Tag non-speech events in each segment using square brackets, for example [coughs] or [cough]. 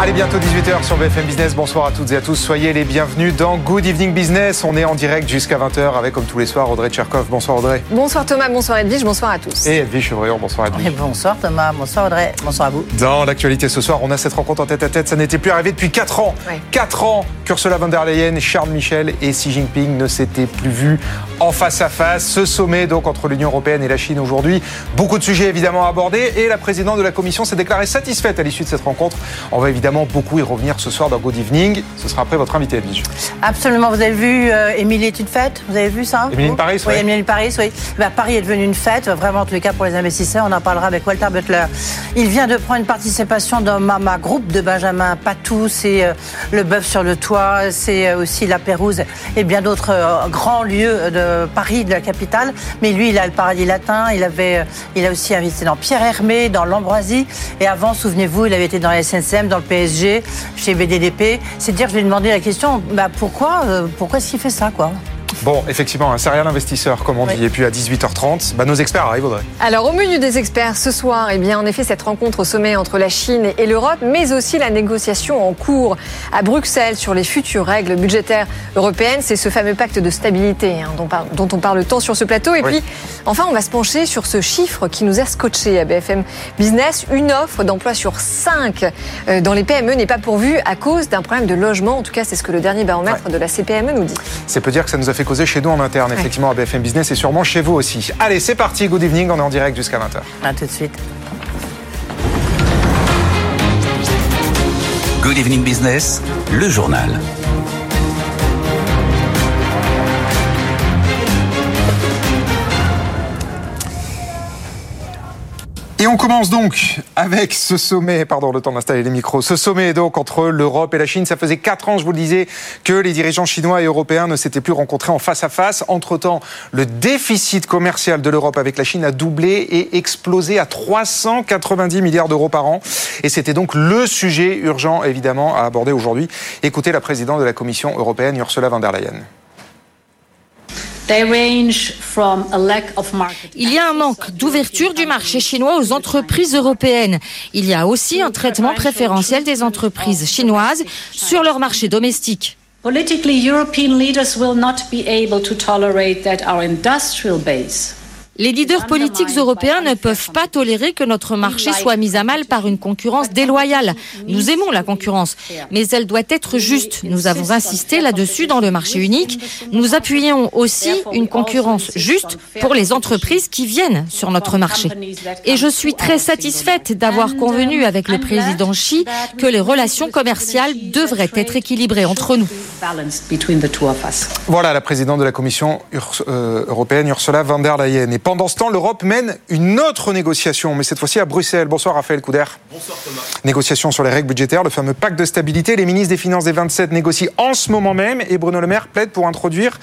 Allez, bientôt 18h sur BFM Business. Bonsoir à toutes et à tous. Soyez les bienvenus dans Good Evening Business. On est en direct jusqu'à 20h avec, comme tous les soirs, Audrey Tcherkov. Bonsoir Audrey. Bonsoir Thomas, bonsoir Edwige, bonsoir à tous. Et Edwige Chevrillon, bonsoir Edwige. bonsoir Thomas, bonsoir Audrey, bonsoir à vous. Dans l'actualité ce soir, on a cette rencontre en tête à tête. Ça n'était plus arrivé depuis 4 ans. 4 ans qu'Ursula von der Leyen, Charles Michel et Xi Jinping ne s'étaient plus vus en face à face. Ce sommet donc entre l'Union Européenne et la Chine aujourd'hui. Beaucoup de sujets évidemment abordés et la présidente de la Commission s'est déclarée satisfaite à l'issue de cette rencontre. On va évidemment beaucoup y revenir ce soir dans Good Evening. Ce sera après votre invité, Edwige. Absolument. Vous avez vu euh, Émilie est une fête? Vous avez vu ça? Émilie Paris, oui. Émilie Paris, oui. Bah, Paris est devenue une fête, vraiment en tous les cas pour les investisseurs. On en parlera avec Walter Butler. Il vient de prendre une participation dans ma, groupe de Benjamin Patou. C'est euh, le bœuf sur le toit, c'est euh, aussi la Pérouse et bien d'autres grands lieux de Paris, de la capitale. Mais lui, il a le paradis latin. Il avait, il a aussi investi dans Pierre Hermé, dans l'Ambroisie. Et avant, souvenez-vous, il avait été dans la SNCM, dans le Chez BDDP. C'est dire, je lui ai demandé la question, bah pourquoi, euh, pourquoi est-ce qu'il fait ça, quoi? Bon, effectivement, un serial investisseur, comme on dit. Et puis à 18h30, bah, nos experts arrivent, Audrey. Alors, au menu des experts ce soir, eh bien, en effet, cette rencontre au sommet entre la Chine et l'Europe, mais aussi la négociation en cours à Bruxelles sur les futures règles budgétaires européennes. C'est ce fameux pacte de stabilité hein, dont, on parle tant sur ce plateau. Et puis, enfin, on va se pencher sur ce chiffre qui nous a scotché à BFM Business. Une offre d'emploi sur cinq euh, dans les PME n'est pas pourvue à cause d'un problème de logement. En tout cas, c'est ce que le dernier baromètre de la CPME nous dit. C'est peut dire que ça nous a fait causer chez nous en interne, effectivement, à BFM Business et sûrement chez vous aussi. Allez, c'est parti, good evening, on est en direct jusqu'à 20h. À tout de suite. Good evening business, le journal. Et on commence donc avec ce sommet, pardon, le temps d'installer les micros, ce sommet donc entre l'Europe et la Chine. Ça faisait quatre ans, je vous le disais, que les dirigeants chinois et européens ne s'étaient plus rencontrés en face à face. Entre-temps, le déficit commercial de l'Europe avec la Chine a doublé et explosé à 390 milliards d'euros par an. Et c'était donc le sujet urgent, évidemment, à aborder aujourd'hui. Écoutez la présidente de la Commission européenne, Ursula von der Leyen. Il y a un manque d'ouverture du marché chinois aux entreprises européennes. Il y a aussi un traitement préférentiel des entreprises chinoises sur leur marché domestique. Politically, European leaders will not be able to tolerate that our industrial base les leaders politiques européens ne peuvent pas tolérer que notre marché soit mis à mal par une concurrence déloyale. Nous aimons la concurrence, mais elle doit être juste. Nous avons insisté là-dessus dans le marché unique. Nous appuyons aussi une concurrence juste pour les entreprises qui viennent sur notre marché. Et je suis très satisfaite d'avoir convenu avec le président Xi que les relations commerciales devraient être équilibrées entre nous. Voilà la présidente de la Commission euh, européenne, Ursula von der Leyen. Pendant ce temps, l'Europe mène une autre négociation, mais cette fois-ci à Bruxelles. Bonsoir Raphaël Couder. Bonsoir Thomas. Négociation sur les règles budgétaires, le fameux pacte de stabilité. Les ministres des Finances des 27 négocient en ce moment même et Bruno Le Maire plaide pour introduire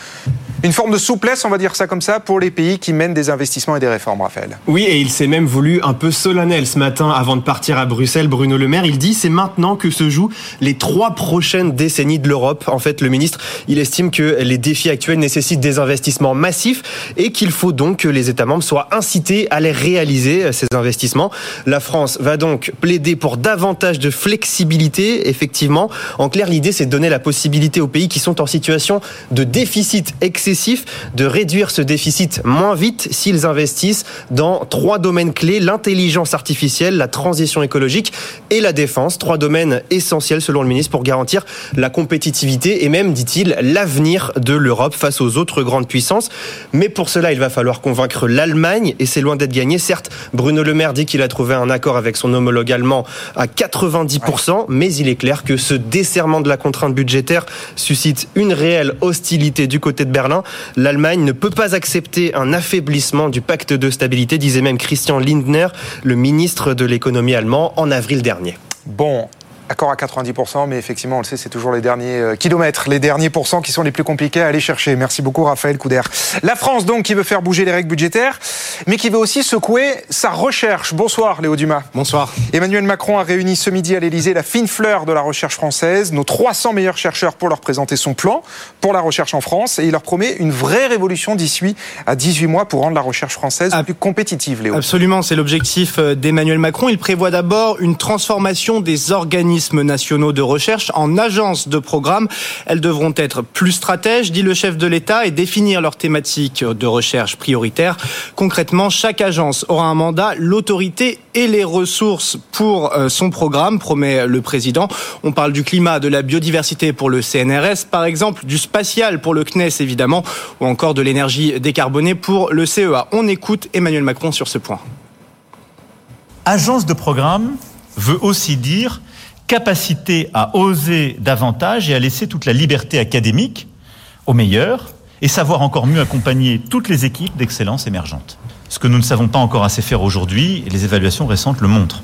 une forme de souplesse, on va dire ça comme ça, pour les pays qui mènent des investissements et des réformes, Raphaël. Oui, et il s'est même voulu un peu solennel ce matin avant de partir à Bruxelles. Bruno Le Maire, il dit c'est maintenant que se jouent les trois prochaines décennies de l'Europe. En fait, le ministre, il estime que les défis actuels nécessitent des investissements massifs et qu'il faut donc que les États membres soient incités à les réaliser, euh, ces investissements. La France va donc plaider pour davantage de flexibilité, effectivement. En clair, l'idée, c'est de donner la possibilité aux pays qui sont en situation de déficit excessif de réduire ce déficit moins vite s'ils investissent dans trois domaines clés, l'intelligence artificielle, la transition écologique et la défense. Trois domaines essentiels selon le ministre pour garantir la compétitivité et même, dit-il, l'avenir de l'Europe face aux autres grandes puissances. Mais pour cela, il va falloir convaincre l'Allemagne et c'est loin d'être gagné. Certes, Bruno Le Maire dit qu'il a trouvé un accord avec son homologue allemand à 90%, mais il est clair que ce desserrement de la contrainte budgétaire suscite une réelle hostilité du côté de Berlin L'Allemagne ne peut pas accepter un affaiblissement du pacte de stabilité, disait même Christian Lindner, le ministre de l'économie allemand, en avril dernier. Bon, Accord à 90%, mais effectivement, on le sait, c'est toujours les derniers euh, kilomètres, les derniers pourcents qui sont les plus compliqués à aller chercher. Merci beaucoup, Raphaël Couder. La France, donc, qui veut faire bouger les règles budgétaires, mais qui veut aussi secouer sa recherche. Bonsoir, Léo Dumas. Bonsoir. Emmanuel Macron a réuni ce midi à l'Elysée la fine fleur de la recherche française, nos 300 meilleurs chercheurs pour leur présenter son plan pour la recherche en France, et il leur promet une vraie révolution d'ici à 18 mois pour rendre la recherche française plus compétitive, Léo. Absolument, c'est l'objectif euh, d'Emmanuel Macron. Il prévoit d'abord une transformation des organismes nationaux de recherche en agences de programme. Elles devront être plus stratèges, dit le chef de l'État, et définir leurs thématiques de recherche prioritaires. Concrètement, chaque agence aura un mandat, l'autorité et les ressources pour euh, son programme, promet le président. On parle du climat, de la biodiversité pour le CNRS, par exemple, du spatial pour le CNES, évidemment, ou encore de l'énergie décarbonée pour le CEA. On écoute Emmanuel Macron sur ce point. Agence de programme veut aussi dire capacité à oser davantage et à laisser toute la liberté académique aux meilleurs et savoir encore mieux accompagner toutes les équipes d'excellence émergentes. Ce que nous ne savons pas encore assez faire aujourd'hui, et les évaluations récentes le montrent.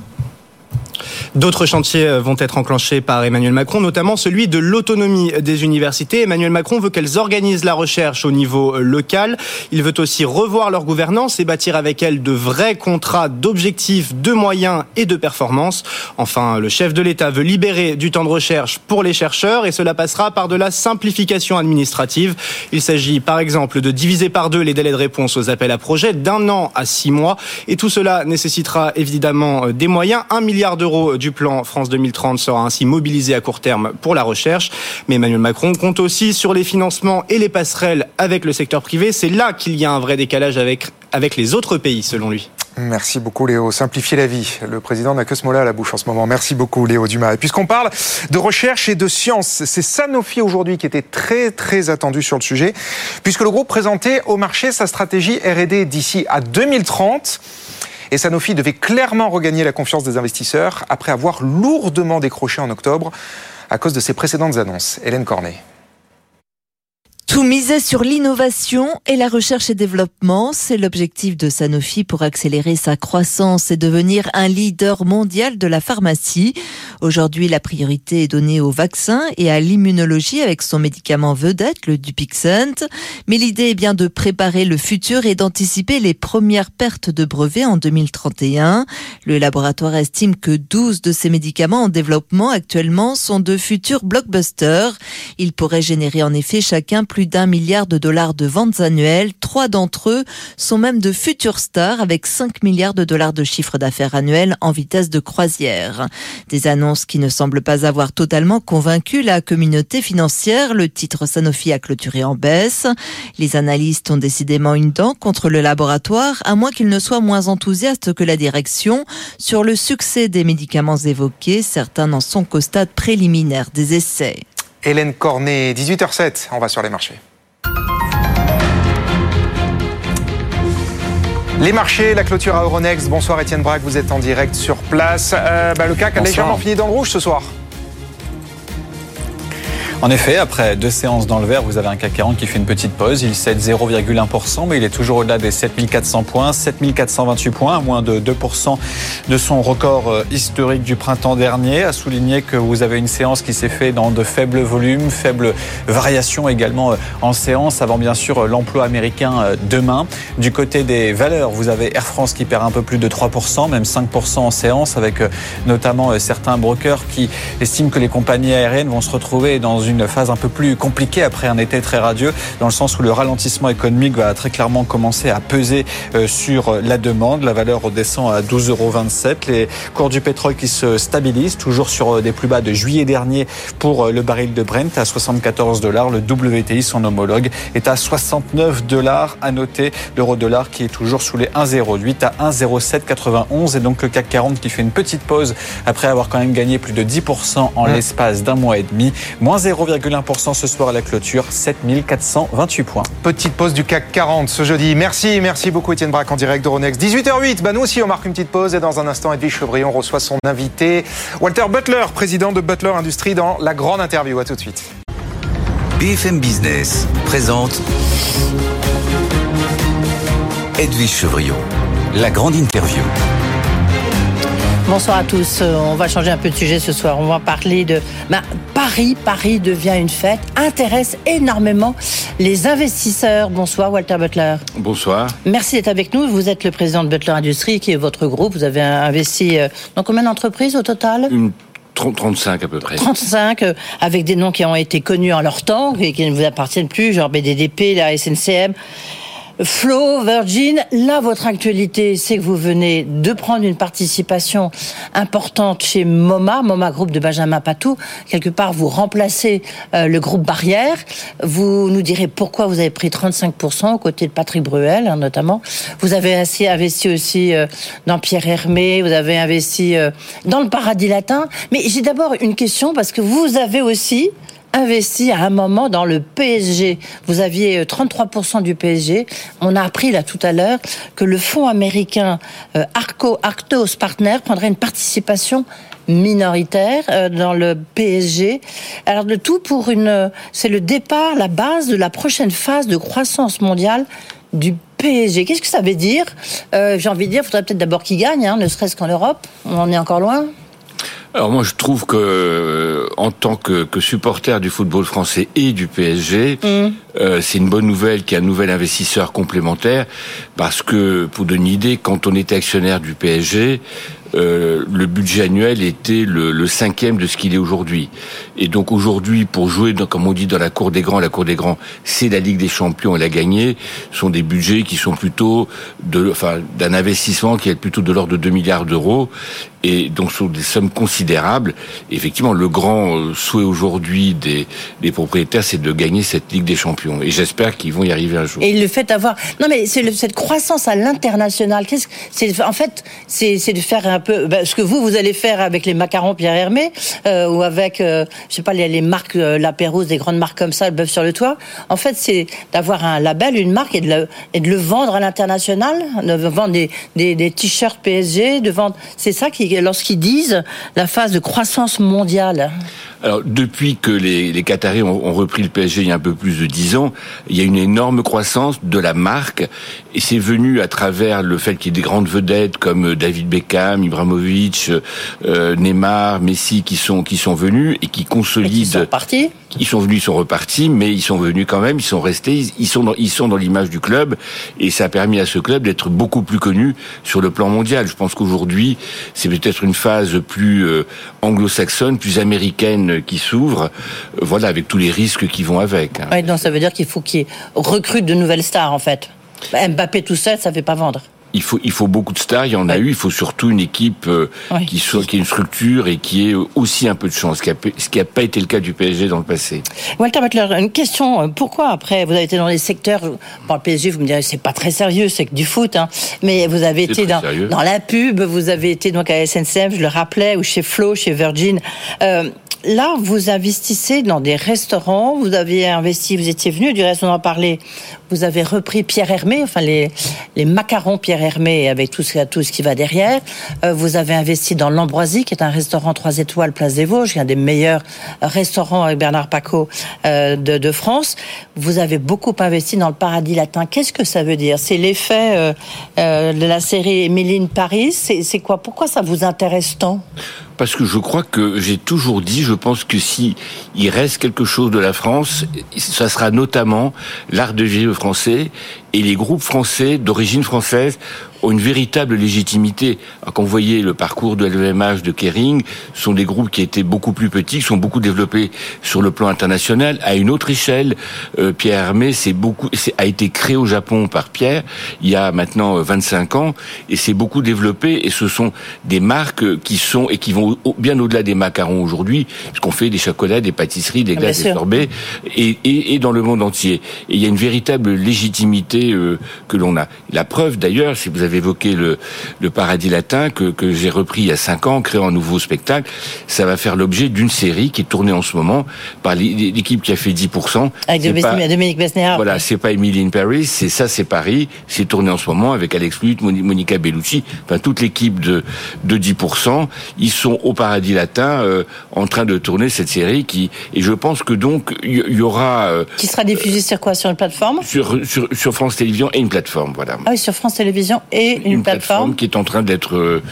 D'autres chantiers euh, vont être enclenchés par Emmanuel Macron, notamment celui de l'autonomie des universités. Emmanuel Macron veut qu'elles organisent la recherche au niveau euh, local. Il veut aussi revoir leur gouvernance et bâtir avec elles de vrais contrats d'objectifs, de moyens et de performance. Enfin, le chef de l'État veut libérer du temps de recherche pour les chercheurs et cela passera par de la simplification administrative. Il s'agit par exemple de diviser par deux les délais de réponse aux appels à projets d'un an à six mois et tout cela nécessitera évidemment euh, des moyens, un milliard d'euros du plan France 2030 sera ainsi mobilisé à court terme pour la recherche. Mais Emmanuel Macron compte aussi sur les financements et les passerelles avec le secteur privé. C'est là qu'il y a un vrai décalage avec, avec les autres pays, selon lui. Merci beaucoup Léo. Simplifier la vie. Le président n'a que ce mot-là à la bouche en ce moment. Merci beaucoup Léo Dumas. Et puisqu'on parle de recherche et de science, c'est Sanofi aujourd'hui qui était très très attendu sur le sujet, puisque le groupe présentait au marché sa stratégie R&D d'ici à 2030. Et Sanofi devait clairement regagner la confiance des investisseurs après avoir lourdement décroché en octobre à cause de ses précédentes annonces. Hélène Cornet. Tout miser sur l'innovation et la recherche et développement, c'est l'objectif de Sanofi pour accélérer sa croissance et devenir un leader mondial de la pharmacie. Aujourd'hui, la priorité est donnée aux vaccins et à l'immunologie avec son médicament vedette, le Dupixent. Mais l'idée est bien de préparer le futur et d'anticiper les premières pertes de brevets en 2031. Le laboratoire estime que 12 de ces médicaments en développement actuellement sont de futurs blockbusters. Ils pourraient générer en effet chacun plus d'un milliard de dollars de ventes annuelles. Trois d'entre eux sont même de futurs stars avec 5 milliards de dollars de chiffre d'affaires annuel en vitesse de croisière. Des annonces qui ne semblent pas avoir totalement convaincu la communauté financière. Le titre Sanofi a clôturé en baisse. Les analystes ont décidément une dent contre le laboratoire, à moins qu'il ne soit moins enthousiaste que la direction sur le succès des médicaments évoqués. Certains n'en sont qu'au stade préliminaire des essais. Hélène Cornet, 18h07, on va sur les marchés. Les marchés, la clôture à Euronext. Bonsoir Étienne Braque, vous êtes en direct sur place. Euh, bah, le CAC a légèrement fini dans le rouge ce soir. En effet, après deux séances dans le vert, vous avez un CAC 40 qui fait une petite pause. Il cède 0,1%, mais il est toujours au-delà des 7400 points, 7428 points, à moins de 2% de son record euh, historique du printemps dernier. À souligner que vous avez une séance qui s'est faite dans de faibles volumes, faibles variations également euh, en séance, avant bien sûr euh, l'emploi américain demain. Du côté des valeurs, vous avez Air France qui perd un peu plus de 3%, même 5% en séance, avec notamment certains brokers qui estiment que les compagnies aériennes vont se retrouver dans phase un peu plus compliquée après un été très radieux, dans le sens où le ralentissement économique va très clairement commencer à peser euh, sur la demande. La valeur redescend à 12,27 euros. Les cours du pétrole qui se stabilisent, toujours sur euh, des plus bas de juillet dernier pour euh, le baril de Brent à 74 dollars. Le WTI, son homologue, est à 69 dollars. À noter l'euro-dollar qui est toujours sous les 1,08 à 1,0791 et donc le CAC 40 qui fait une petite pause après avoir quand même gagné plus de 10% en l'espace d'un mois et demi. Moins 0 0,1% ce soir à la clôture, 7428 points. Petite pause du CAC 40 ce jeudi. Merci, merci beaucoup Étienne Braque en direct de Ronex. 18h08, bah nous aussi on marque une petite pause et dans un instant Edwige Chevrillon reçoit son invité Walter Butler, président de Butler Industries dans la grande interview. À tout de suite. BFM Business présente Edwige Chevrillon, la grande interview. Bonsoir à tous. Euh, on va changer un peu de sujet ce soir. On va parler de bah, Paris. Paris devient une fête, intéresse énormément les investisseurs. Bonsoir Walter Butler. Bonsoir. Merci d'être avec nous. Vous êtes le président de Butler Industries, qui est votre groupe. Vous avez investi euh, dans combien d'entreprises au total? Une 35 à peu près. 35, euh, avec des noms qui ont été connus en leur temps et qui ne vous appartiennent plus, genre BDDP, la SNCM. Flo, Virgin, là, votre actualité, c'est que vous venez de prendre une participation importante chez MoMA, MoMA Groupe de Benjamin Patou. Quelque part, vous remplacez euh, le groupe Barrière. Vous nous direz pourquoi vous avez pris 35% aux côtés de Patrick Bruel, hein, notamment. Vous avez assez investi aussi euh, dans Pierre Hermé, vous avez investi euh, dans le Paradis Latin. Mais j'ai d'abord une question parce que vous avez aussi investi à un moment dans le PSG. Vous aviez 33% euh, du PSG. On a appris là tout à l'heure que le fonds américain euh, Arco Arctos Partner prendrait une participation minoritaire euh, dans le PSG. Alors le tout pour une, c'est le départ, la base de la prochaine phase de croissance mondiale du PSG. Qu'est-ce que ça veut dire? J'ai envie de dire, il faudrait peut-être d'abord qu'il gagne, hein, ne serait-ce qu'en Europe. On en est encore loin. Alors moi je trouve que euh, en tant que, que, supporter du football français et du PSG, mm. euh, c'est une bonne nouvelle qu'il y ait un nouvel investisseur complémentaire parce que pour donner une idée, quand on était actionnaire du PSG, euh, le budget annuel était le, le cinquième de ce qu'il est aujourd'hui. Et donc aujourd'hui, pour jouer, dans, comme on dit dans la cour des grands, la cour des grands, c'est la Ligue des Champions et la gagner, sont des budgets qui sont plutôt de, enfin, d'un investissement qui est plutôt de l'ordre de 2 milliards d'euros et donc sont des sommes considérables. effectivement, le grand euh, souhait aujourd'hui des, propriétaires, c'est de gagner cette Ligue des Champions. Et j'espère qu'ils vont y arriver un jour. Et le fait d'avoir, non mais cette croissance à l'international. Qu'est-ce, c'est en fait, c'est, de faire un peu ben, ce que vous vous allez faire avec les macarons Pierre Hermé euh, ou avec, euh, je sais pas, les, marques euh, La Pérouse, des grandes marques comme ça, le bœuf sur le toit. En fait, c'est d'avoir un label, une marque et de le, vendre à l'international, de vendre des, des t-shirts PSG, de vendre. C'est ça qui lorsqu'ils disent la phase de croissance mondiale alors, depuis que les, les Qataris ont, repris le PSG il y a un peu plus de dix ans, il y a une énorme croissance de la marque, et c'est venu à travers le fait qu'il y ait des grandes vedettes comme David Beckham, Ibrahimovic, euh, Neymar, Messi qui sont qui sont venus et qui consolident. Et qui sont partis ils sont venus, ils sont repartis, mais ils sont venus quand même, ils sont restés, ils sont dans, ils sont dans l'image du club, et ça a permis à ce club d'être beaucoup plus connu sur le plan mondial. Je pense qu'aujourd'hui, c'est peut-être une phase plus euh, anglo-saxonne, plus américaine qui s'ouvre, voilà, avec tous les risques qui vont avec. Hein. donc ça veut dire qu'il faut qu'ils recrutent de nouvelles stars, en fait. Mbappé tout seul, ça fait pas vendre il faut, il faut beaucoup de stars, il y en a eu, il faut surtout une équipe euh, qui, soit, qui ait une structure et qui ait aussi un peu de chance, ce qui n'a pas été le cas du PSG dans le passé. Walter Butler, une question, euh, pourquoi après, vous avez été dans les secteurs, par le PSG, vous me direz, c'est pas très sérieux, c'est que du foot, hein, mais vous avez été dans, dans, la pub, vous avez été donc à SNCF, je le rappelais, ou chez Flo, chez Virgin. Euh, là, vous investissez dans des restaurants, vous avez investi, vous étiez venu, du reste on en parlait, vous avez repris Pierre Hermé, enfin les, macarons Pierre Hermé avec tout ce, qui va derrière. Euh, vous avez investi dans l'Ambroisie, qui est un restaurant 3 étoiles Place des Vosges, un des meilleurs restaurants avec Bernard Paco euh, de, France. Vous avez beaucoup investi dans le paradis latin. Qu'est-ce que ça veut dire? C'est l'effet euh, de la série Émiline Paris? C'est quoi? Pourquoi ça vous intéresse tant? Parce que je crois que j'ai toujours dit, je pense que si il reste quelque chose de la France, ça sera notamment l'art de vivre français et les groupes français d'origine française ont une véritable légitimité. quand vous voyez le parcours de LVMH de Kering, ce sont des groupes qui étaient beaucoup plus petits, qui sont beaucoup développés sur le plan international, à une autre échelle. Euh, Pierre Hermé, c'est beaucoup, a été créé au Japon par Pierre il y a maintenant 25 euh, ans, et c'est beaucoup développé. Et ce sont des marques qui sont et qui vont bien au-delà des macarons aujourd'hui, puisqu'on fait des chocolats, des pâtisseries, des glaces, des sorbets, et, et, et dans le monde entier. Et il y a une véritable légitimité euh, que l'on a. La preuve, d'ailleurs, si vous avez évoqué le, le paradis latin que, que j'ai repris il y a cinq ans, créant un nouveau spectacle, ça va faire l'objet d'une série qui est tournée en ce moment par l'équipe qui a fait 10%. Avec Dominique Besnéard. Voilà, c'est pas Emily in Paris, c'est ça, c'est Paris. C'est tourné en ce moment avec Alex Lutte, Monica Bellucci, enfin toute l'équipe de, de 10%. Ils sont au paradis latin euh, en train de tourner cette série qui, et je pense que donc il y, aura... Euh, qui sera diffusée sur quoi? Sur une plateforme? Sur, sur, sur France Télévisions et une plateforme, voilà. Ah oui, sur France Télévisions et et une, plateforme. qui est en train d'être. euh,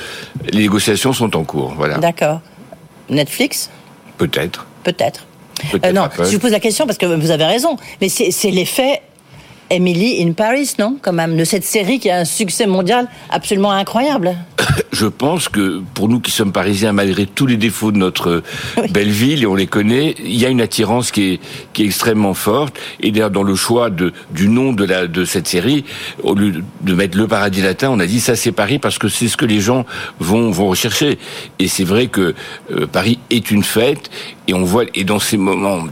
les négociations sont en cours. Voilà. D'accord. Netflix? Peut-être. Peut-être. Peut-être Euh, non, je vous pose la question parce que vous avez raison, mais c'est l'effet Emily in Paris, non Quand même, de cette série qui a un succès mondial absolument incroyable. [coughs] Je pense que pour nous qui sommes parisiens, malgré tous les défauts de notre [laughs] belle ville, et on les connaît, il y a une attirance qui est, qui est extrêmement forte. Et d'ailleurs, dans le choix de, du nom de, la, de cette série, au lieu de mettre le paradis latin, on a dit ça c'est Paris parce que c'est ce que les gens vont, vont rechercher. Et c'est vrai que euh, Paris est une fête, et on voit, et dans ces moments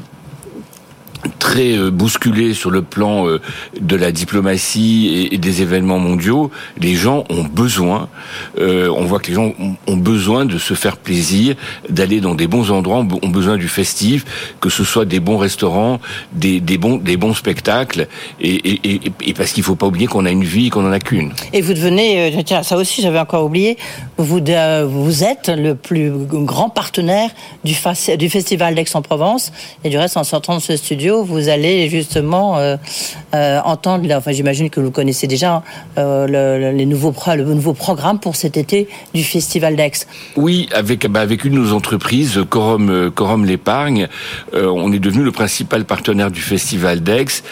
très euh, bousculé sur le plan euh, de la diplomatie et, des événements mondiaux, les gens ont besoin, euh, on voit que les gens ont, besoin de se faire plaisir, d'aller dans des bons endroits, ont besoin du festif, que ce soit des bons restaurants, des, bons, spectacles, et, parce qu'il faut pas oublier qu'on a une vie et qu'on en a qu'une. Et vous devenez, euh, tiens, ça aussi j'avais encore oublié, vous, êtes le plus grand partenaire du, du Festival d'Aix-en-Provence. Et du reste, en sortant de ce studio, vous allez justement euh, euh, entendre, enfin j'imagine que vous connaissez déjà euh, le, nouveau programme pour cet été du Festival d'Aix. Oui, avec bah, une de nos entreprises, Corum Corum l'épargne, on est devenu le principal partenaire du festival d'Aix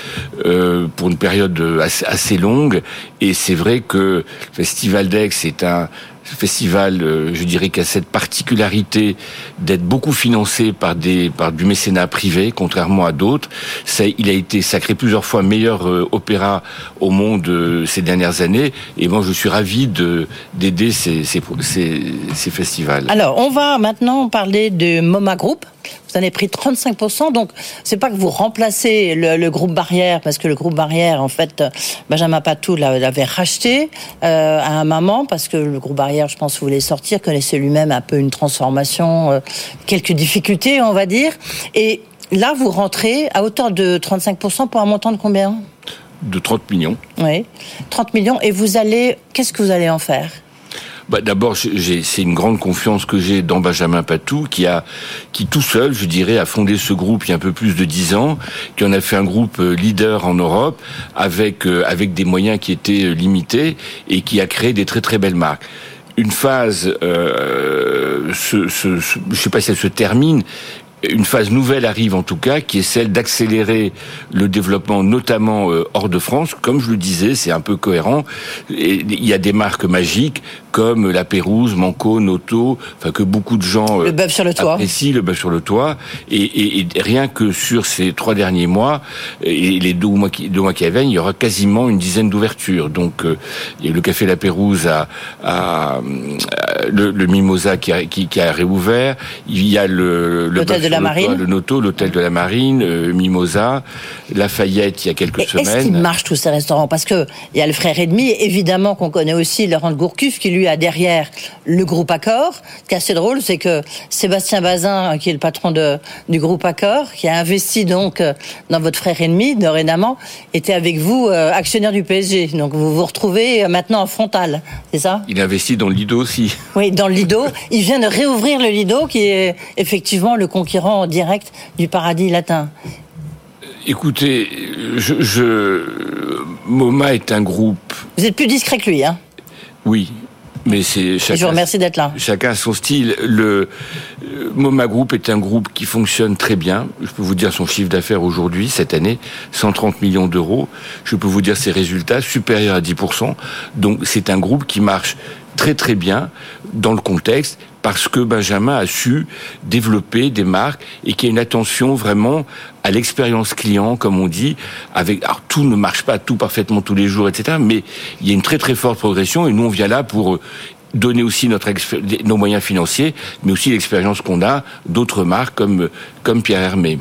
pour une période assez, assez longue. Et c'est vrai que le festival d'Aix est un festival, euh, je dirais, qui a cette particularité d'être beaucoup financé par des par du mécénat privé, contrairement à d'autres. Il a été sacré plusieurs fois meilleur euh, opéra au monde euh, ces dernières années. Et moi, je suis ravi de d'aider ces, ces, ces, ces festivals. Alors, on va maintenant parler de MoMA Group. Vous en avez pris 35%, donc c'est pas que vous remplacez le, le groupe Barrière, parce que le groupe Barrière, en fait, Benjamin Patou l'a- l'avait racheté euh, à un moment, parce que le groupe Barrière, je pense, voulait sortir, connaissait lui-même un peu une transformation, euh, quelques difficultés, on va dire. Et là, vous rentrez à hauteur de 35% pour un montant de combien? De 30 millions. Oui, 30 millions. Et vous allez, qu'est-ce que vous allez en faire? Bah, D'abord, c'est une grande confiance que j'ai dans Benjamin Patou, qui a, qui tout seul, je dirais, a fondé ce groupe il y a un peu plus de dix ans, qui en a fait un groupe euh, leader en Europe, avec euh, avec des moyens qui étaient euh, limités et qui a créé des très très belles marques. Une phase, euh, je sais pas si elle se termine. Une phase nouvelle arrive en tout cas, qui est celle d'accélérer le développement, notamment euh, hors de France. Comme je le disais, c'est un peu cohérent. Et il y a des marques magiques comme la Pérouse, Manco, Noto, enfin que beaucoup de gens Le bœuf sur le toit. apprécient, le bœuf sur le toit. Et, et- et rien que sur ces trois derniers mois et les deux mois qui, deux mois qui viennent, il y aura quasiment une dizaine d'ouvertures. Donc euh, il y a le café La Pérouse à, à, à- le, le Mimosa qui a, qui, qui a réouvert. Il y a le, L'hôtel de la le Marine. toit, le Noto, l'hôtel de la Marine, euh, Mimosa, Lafayette il y a quelques Est-ce qu'ils semaines. marchent tous ces restaurants? Parce que il y a le frère et demi, évidemment qu'on connaît aussi Laurent de Gourcuff qui lui a derrière le groupe Accor. Ce qui est assez drôle, c'est que Sébastien Bazin, qui est le patron de, du groupe Accor, qui a investi donc euh, dans votre frère et demi dorénavant, était avec vous euh, actionnaire du PSG. Donc vous vous retrouvez euh, maintenant en frontal, c'est ça? Il investit dans le Lido aussi. Oui, dans le Lido. Il vient de réouvrir le Lido, qui est effectivement le concurrent direct du paradis latin. Écoutez, je, je, MoMA est un groupe Vous êtes plus discret que lui, hein? Oui, mais c'est Je chacun. vous remercie d'être là. Chacun a son style. Le euh, MoMA Group est un groupe qui fonctionne très bien. Je peux vous dire son chiffre d'affaires aujourd'hui, cette année, 130 millions d'euros. Je peux vous dire ses résultats supérieurs à 10%. Donc c'est un groupe qui marche très très bien dans le contexte parce que Benjamin a su développer des marques et qu'il y a une attention vraiment à l'expérience client, comme on dit, avec, alors tout ne marche pas tout parfaitement tous les jours, etc., mais il y a une très très forte progression et nous on vient là pour euh, donner aussi notre nos moyens financiers, mais aussi l'expérience qu'on a d'autres marques comme, comme Pierre Hermé.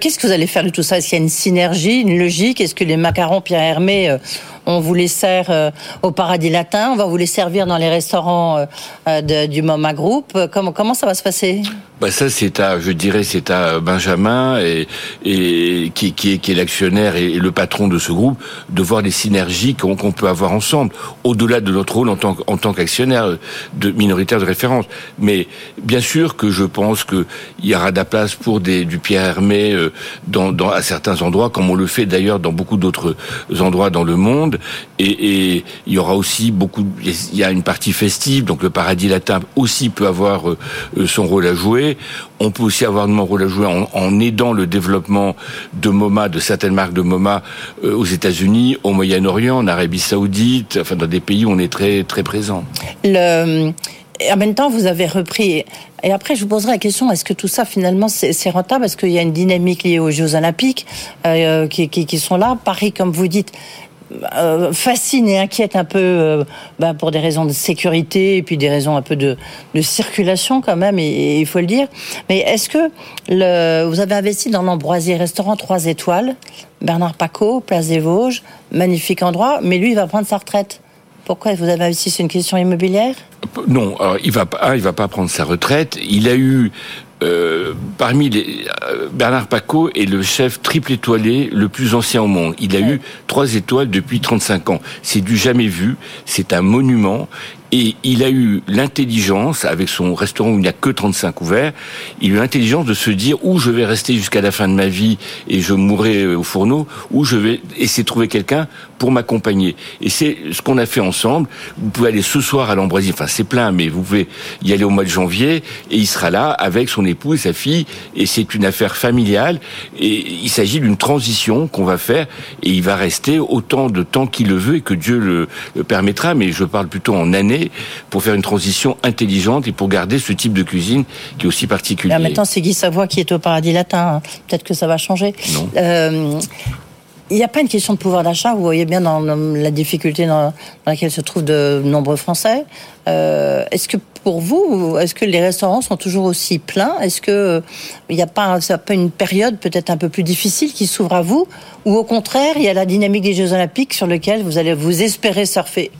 Qu'est-ce que vous allez faire de tout ça? Est-ce qu'il y a une synergie, une logique? Est-ce que les macarons Pierre Hermé, euh, on vous les sert euh, au Paradis Latin On va vous les servir dans les restaurants euh, euh, de- du MoMA Group Euh, comment, comment ça va se passer? Bah ça c'est à, je dirais, c'est à Benjamin et, et qui, qui est, qui est l'actionnaire et, le patron de ce groupe de voir les synergies qu'on peut avoir ensemble, au-delà de notre rôle en tant, en tant qu'actionnaire de minoritaire de référence. Mais bien sûr que je pense que il y aura de la place pour des, du Pierre Hermé euh, dans, dans, à certains endroits, comme on le fait d'ailleurs dans beaucoup d'autres endroits dans le monde. Et, il y aura aussi beaucoup. Il y a une partie festive, donc le paradis latin aussi peut avoir euh, son rôle à jouer. On peut aussi avoir un rôle à jouer en, aidant le développement de MoMA, de certaines marques de MoMA euh, aux États-Unis, au Moyen-Orient, en Arabie Saoudite, enfin dans des pays où on est très très présent. En même temps, vous avez repris. Et après, je vous poserai la question est-ce que tout ça, finalement, c'est rentable? Parce qu'il y a une dynamique liée aux Jeux Olympiques euh, qui, sont là. Paris, comme vous dites, euh, fascine et inquiète un peu euh, bah, pour des raisons de sécurité et puis des raisons un peu de, circulation quand même, il faut le dire. Mais est-ce que vous avez investi dans l'Ambroisier Restaurant 3 étoiles Bernard Paco, Place des Vosges, magnifique endroit, mais lui, il va prendre sa retraite. Pourquoi vous avez investi? C'est une question immobilière? Non, alors, il va pas, il va pas prendre sa retraite. Il a eu euh, parmi les euh, Bernard Paco est le chef triple étoilé le plus ancien au monde. Il a eu trois étoiles depuis 35 ans. C'est du jamais vu. C'est un monument. Et il a eu l'intelligence, avec son restaurant où il n'y a que 35 ouverts, il a eu l'intelligence de se dire où je vais rester jusqu'à la fin de ma vie et je mourrai au fourneau, où je vais essayer de trouver quelqu'un pour m'accompagner. Et c'est ce qu'on a fait ensemble. Vous pouvez aller ce soir à l'Ambroisie, enfin c'est plein, mais vous pouvez y aller au mois de janvier et il sera là avec son époux et sa fille. Et c'est une affaire familiale et il s'agit d'une transition qu'on va faire et il va rester autant de temps qu'il le veut et que Dieu le, le, permettra. Mais je parle plutôt en années pour faire une transition intelligente et pour garder ce type de cuisine qui est aussi particulier. maintenant, c'est Guy Savoie qui est au paradis latin. Peut-être que ça va changer. Non. Euh, il n'y a pas une question de pouvoir d'achat. Vous voyez bien dans la difficulté dans, laquelle se trouvent de nombreux Français. Euh, est-ce que pour vous, est-ce que les restaurants sont toujours aussi pleins? Est-ce que il n'y a pas, une période peut-être un peu plus difficile qui s'ouvre à vous? Ou au contraire, il y a la dynamique des Jeux Olympiques sur lequel vous allez vous espérer surfer?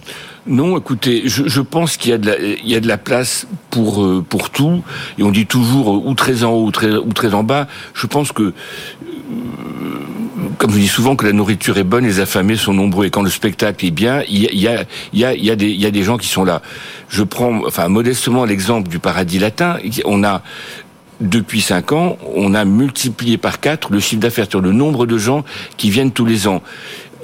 Non, écoutez, je, pense qu'il y a de la, place pour euh, pour tout, et on dit toujours euh, ou très en haut ou très ou très en bas. Je pense que comme je dis souvent que la nourriture est bonne, les affamés sont nombreux et quand le spectacle est bien, il y a, des gens qui sont là. Je prends, enfin modestement l'exemple du paradis latin. On a depuis cinq ans, on a multiplié par quatre le chiffre d'affaires sur le nombre de gens qui viennent tous les ans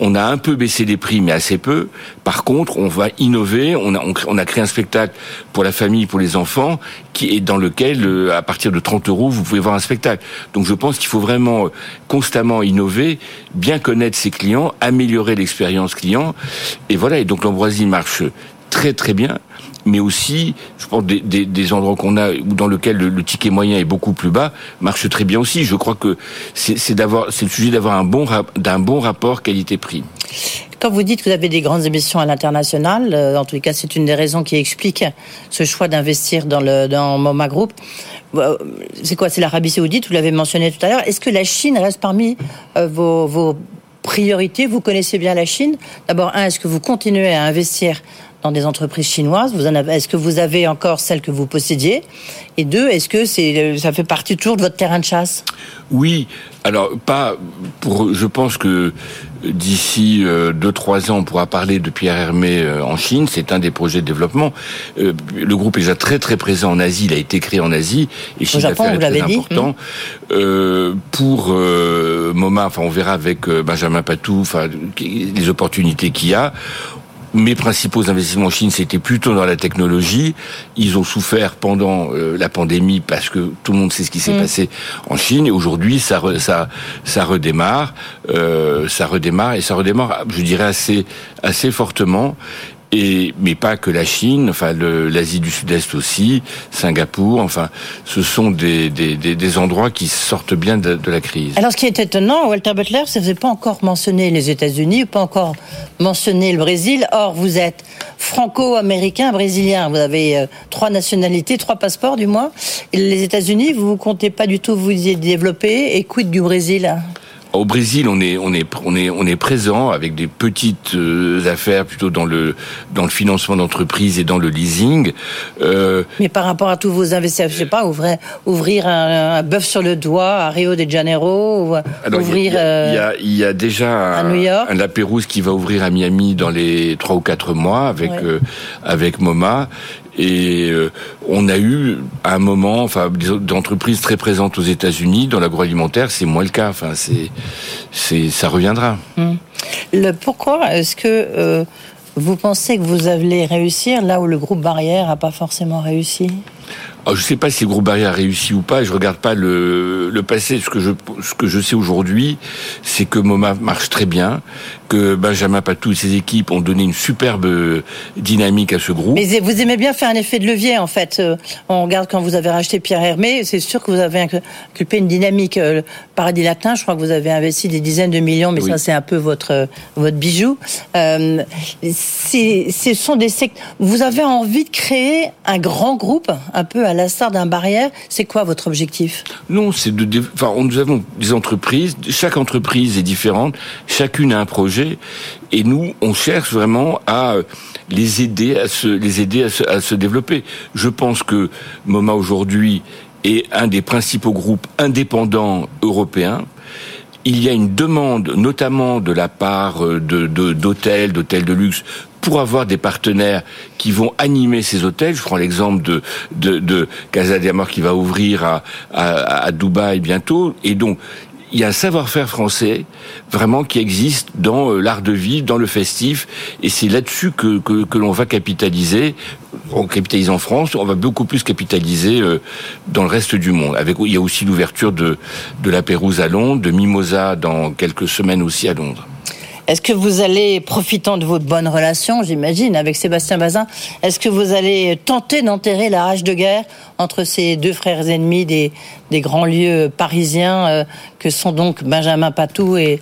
on a un peu baissé les prix, mais assez peu. Par contre, on va innover. On a, on, a créé un spectacle pour la famille, pour les enfants, qui est dans lequel, euh, à partir de 30 euros, vous pouvez voir un spectacle. Donc, je pense qu'il faut vraiment euh, constamment innover, bien connaître ses clients, améliorer l'expérience client. Et voilà. Et donc, l'ambroisie marche très très bien mais aussi, je pense, des, endroits qu'on a dans lequel le, ticket moyen est beaucoup plus bas, marche très bien aussi. Je crois que c'est le sujet d'avoir un bon rapport qualité-prix. Quand vous dites que vous avez des grandes émissions à l'international, euh, en tout cas, c'est une des raisons qui explique ce choix d'investir dans le dans MoMA Group. Euh, c'est quoi C'est l'Arabie Saoudite, vous l'avez mentionné tout à l'heure. Est-ce que la Chine reste parmi euh, vos, vos priorités? Vous connaissez bien la Chine. D'abord, un, est-ce que vous continuez à investir dans des entreprises chinoises Vous en avez, est-ce que vous avez encore celles que vous possédiez? Et deux, est-ce que c'est, ça fait partie toujours de votre terrain de chasse? Oui. Alors pas pour. Je pense que d'ici euh, deux trois ans, on pourra parler de Pierre Hermé euh, en Chine. C'est un des projets de développement. Euh, le groupe est déjà très très présent en Asie. Il a été créé en Asie et Chine Japon, est très important. Mmh. Euh, pour euh, MoMA, enfin on verra avec Benjamin Patou, enfin les opportunités qu'il y a mes principaux investissements en Chine, c'était plutôt dans la technologie. Ils ont souffert pendant euh, la pandémie parce que tout le monde sait ce qui s'est mmh. passé en Chine. Et aujourd'hui, ça, ça, ça redémarre, euh, ça redémarre et ça redémarre, je dirais assez, assez fortement et mais pas que la Chine, enfin l'Asie du Sud-Est aussi, Singapour, enfin ce sont des, des, des, des endroits qui sortent bien de, la crise. Alors ce qui est étonnant, Walter Butler, que vous n'avez pas encore mentionné les États-Unis, pas encore mentionné le Brésil. Or vous êtes franco-américain, brésilien. Vous avez euh, trois nationalités, trois passeports du moins. Les États-Unis, vous ne comptez pas du tout vous y développer. Et quid du Brésil au Brésil, on est on est on est on est présent avec des petites euh, affaires plutôt dans le dans le financement d'entreprises et dans le leasing. Euh, Mais par rapport à tous vos investissements, je sais pas, ouvrir ouvrir un, un bœuf sur le doigt à Rio de Janeiro, ou Alors, ouvrir. Il y, il y y a déjà à New York. un, un Lapérouse qui va ouvrir à Miami dans les trois ou quatre mois avec Ouais. euh, avec MoMA. Et euh, on a eu à un moment, enfin, des entreprises très présentes aux États-Unis dans l'agroalimentaire, c'est moins le cas. Enfin, c'est, ça reviendra. Hum. Pourquoi est-ce que euh, vous pensez que vous allez réussir là où le groupe Barrière n'a pas forcément réussi? Alors, je ne sais pas si le groupe Barrière a réussi ou pas. Je regarde pas le, le passé. Ce que je, ce que je sais aujourd'hui, c'est que MoMA marche très bien, que Benjamin Patou et ses équipes ont donné une superbe dynamique à ce groupe. Mais vous aimez bien faire un effet de levier, en fait. Euh, On regarde quand vous avez racheté Pierre Hermé, c'est sûr que vous avez inculpé une dynamique. Euh, Le Paradis Latin, je crois que vous avez investi des dizaines de millions, mais Oui. ça, c'est un peu votre, votre bijou. Euh, ce sont des secteurs. Vous avez envie de créer un grand groupe, un peu à l'instar d'un barrière. C'est quoi votre objectif? Non, c'est de, enfin, nous avons des entreprises. Chaque entreprise est différente. Chacune a un projet, et nous, on cherche vraiment à euh, les aider à se, les aider à se, à se développer. Je pense que MoMA aujourd'hui est un des principaux groupes indépendants européens. Il y a une demande, notamment de la part euh, d'hôtels, d'hôtels de luxe, pour avoir des partenaires qui vont animer ces hôtels. Je prends l'exemple de, de, de Casa de Amor qui va ouvrir à, à, à Dubaï bientôt. Et donc, il y a un savoir-faire français vraiment qui existe dans euh, l'art de vivre, dans le festif, et c'est là-dessus que, que, l'on va capitaliser. On capitalise en France, on va beaucoup plus capitaliser euh, dans le reste du monde. Avec, il y a aussi l'ouverture de, de la Pérouse à Londres, de Mimosa dans quelques semaines aussi à Londres. Est-ce que vous allez, profitant de votre bonne relation, j'imagine, avec Sébastien Bazin, est-ce que vous allez tenter d'enterrer la rage de guerre entre ces deux frères ennemis des, grands lieux parisiens euh, que sont donc Benjamin Patou et,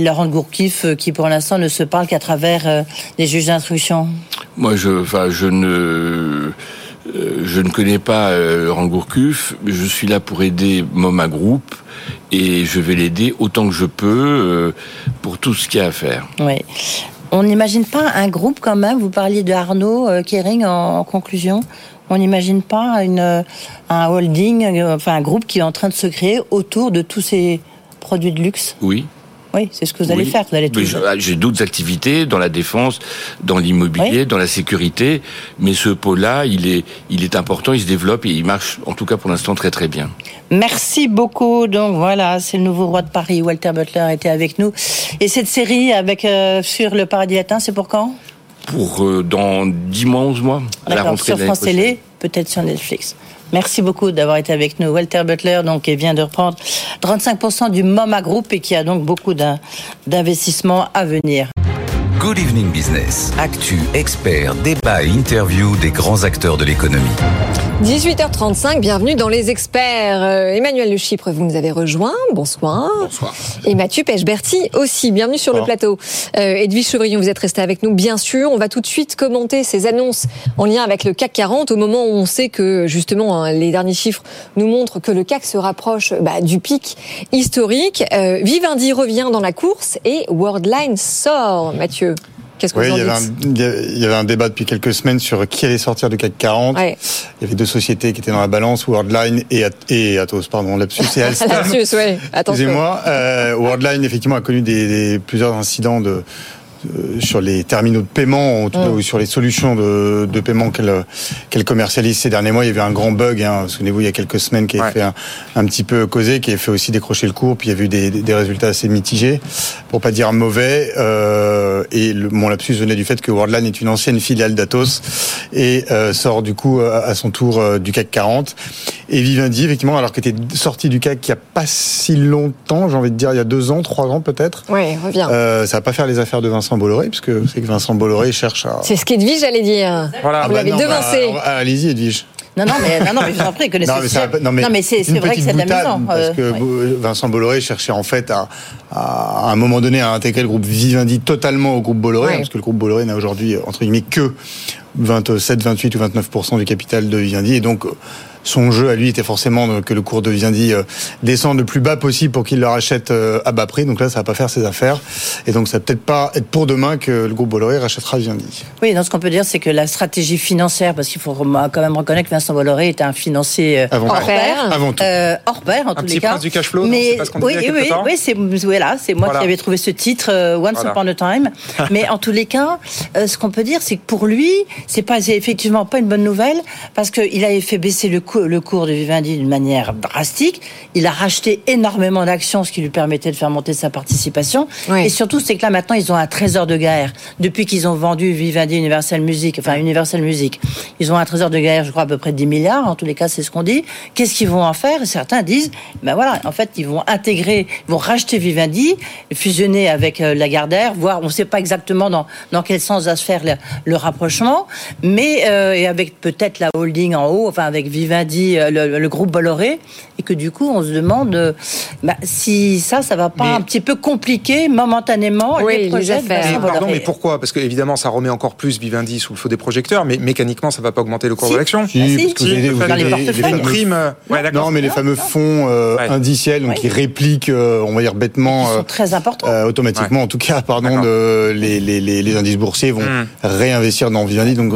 Laurent Gourkif, euh, qui pour l'instant ne se parlent qu'à travers euh, des juges d'instruction? Moi, je ne, euh, je ne connais pas euh, Laurent Gourcuff. Je suis là pour aider MoMA Group et je vais l'aider autant que je peux euh, pour tout ce qu'il y a à faire. Oui. On n'imagine pas un groupe quand même, vous parliez de Arnaud euh, Kering en, en conclusion, on n'imagine pas une, un holding, enfin un groupe qui est en train de se créer autour de tous ces produits de luxe? Oui. Oui, c'est ce que vous allez Oui. faire. Vous allez ah, J'ai d'autres activités dans la défense, dans l'immobilier, dans la sécurité, mais ce pôle-là, il est, il est important, il se développe et il marche, en tout cas pour l'instant, très très bien. Merci beaucoup. Donc voilà, c'est le nouveau roi de Paris. Walter Butler était avec nous. Et cette série avec euh, sur le paradis latin, c'est pour quand? Pour euh, dans 10 mois, 11 mois, à la rentrée sur France. Télé, peut-être sur Netflix. Merci beaucoup d'avoir été avec nous. Walter Butler, donc, qui vient de reprendre 35% du MoMA Group et qui a donc beaucoup d'in- d'investissements à venir. Good Evening Business. Actu, experts, débat et interview des grands acteurs de l'économie. 18h35, bienvenue dans les experts. Euh, Emmanuel Le Chypre, vous nous avez rejoint. Bonsoir. Bonsoir. Et Mathieu Pêche-Berti aussi. Bienvenue sur le plateau. Euh, Edwige Chevrillon, vous êtes resté avec nous, bien sûr. On va tout de suite commenter ces annonces en lien avec le CAC 40 au moment où on sait que, justement, hein, les derniers chiffres nous montrent que le CAC se rapproche bah, du pic historique. Euh, Vivendi revient dans la course et Worldline sort. Mathieu, qu'est-ce que Oui, vous il y, avait un, il y avait- débat depuis quelques semaines sur qui allait sortir du CAC 40. Ouais. Il y avait deux sociétés qui étaient dans la balance, Worldline et, At- et Atos, pardon, Lapsus et Alstom. [laughs] Lapsus, ouais. Attention. Excusez-moi. Euh, Worldline, effectivement, a connu des, des- plusieurs incidents de, sur les terminaux de paiement, en tout cas, ou sur les solutions de, de paiement qu'elle qu'elle commercialise ces derniers mois. Il y avait un grand bug, hein, souvenez-vous, il y a quelques semaines, qui a fait un, un petit peu causer, qui a fait aussi décrocher le cours. Puis il y a eu des, résultats assez mitigés, pour pas dire mauvais. Euh, et le, mon lapsus venait du fait que Worldline est une ancienne filiale d'Atos et euh, sort du coup à à son tour euh, du CAC 40. Et Vivendi, effectivement, alors qu'elle était sorti du CAC il n'y a pas si longtemps, j'ai envie de dire il y a deux ans, trois ans peut-être. Oui, revient. Euh, ça va pas faire les affaires de Vincent Bolloré, puisque c'est que Vincent Bolloré cherche à. C'est ce qu'Edwige j'allais dire. Voilà. Vous Bah l'avez non, devancé. bah, ah, Allez-y, Edwige. Non, non, mais, non, non, mais je vous en prie, [laughs] connaissez Non, mais, ça non, mais, mais c'est vrai que c'est l'amusant. Parce euh, que ouais. Vincent Bolloré cherchait en fait à, à, à un moment donné à intégrer le groupe Vivendi totalement au groupe Bolloré, Ouais. hein, parce que le groupe Bolloré n'a aujourd'hui entre guillemets que 27, 28 ou 29% du capital de Vivendi, et donc euh, son jeu à lui était forcément de- que le cours de Vivendi euh, descende le plus bas possible pour qu'il le rachète euh, à bas prix. Donc là, ça va pas faire ses affaires, et donc ça va peut-être pas être pour demain que le groupe Bolloré rachètera Vivendi. Oui, donc ce qu'on peut dire, c'est que la stratégie financière, parce qu'il faut quand même reconnaître que Vincent Bolloré est un financier euh, Avant hors tout. pair. Avant tout. Euh, hors pair, en Un tous petit les cas. prince du cash flow, Mais pas ce oui, oui, oui, c'est voilà, c'est moi Voilà. qui avais trouvé ce titre euh, Once Voilà. Upon a Time. [laughs] Mais en tous les cas, euh, ce qu'on peut dire, c'est que pour lui, c'est pas, c'est effectivement pas une bonne nouvelle parce qu'il avait fait baisser le cours le cours de Vivendi d'une manière drastique. Il a racheté énormément d'actions, ce qui lui permettait de faire monter sa participation. Et surtout, c'est que là maintenant, ils ont un trésor de guerre. Depuis qu'ils ont vendu Vivendi Universal Music, enfin Universal Music, ils ont un trésor de guerre, je crois à peu près 10 milliards. En tous les cas, c'est ce qu'on dit. Qu'est-ce qu'ils vont en faire? Certains disent, ben voilà, en fait, ils vont intégrer, ils vont racheter Vivendi, fusionner avec euh, Lagardère, voir, on ne sait pas exactement dans, dans quel sens va se faire le, rapprochement, mais euh, et avec peut-être la holding en haut, enfin avec Vivendi, euh, le, groupe Bolloré, et que du coup, on se demande bah, si ça, ça va pas un petit peu compliquer momentanément les projets. mais, pardon, mais pourquoi? Parce que évidemment, ça remet encore plus Vivendi sous le feu des projecteurs, mais mécaniquement, ça va pas augmenter le cours de l'action. Si, ah, parce que vous avez, vous avez les, fameux, primes. Ouais, non, mais les fameux fonds euh, indiciels, donc qui répliquent, euh, on va dire bêtement, euh, très importants. Euh, automatiquement, en tout cas, pardon, de, les, les, les, indices boursiers vont hmm. réinvestir dans Vivendi. Donc,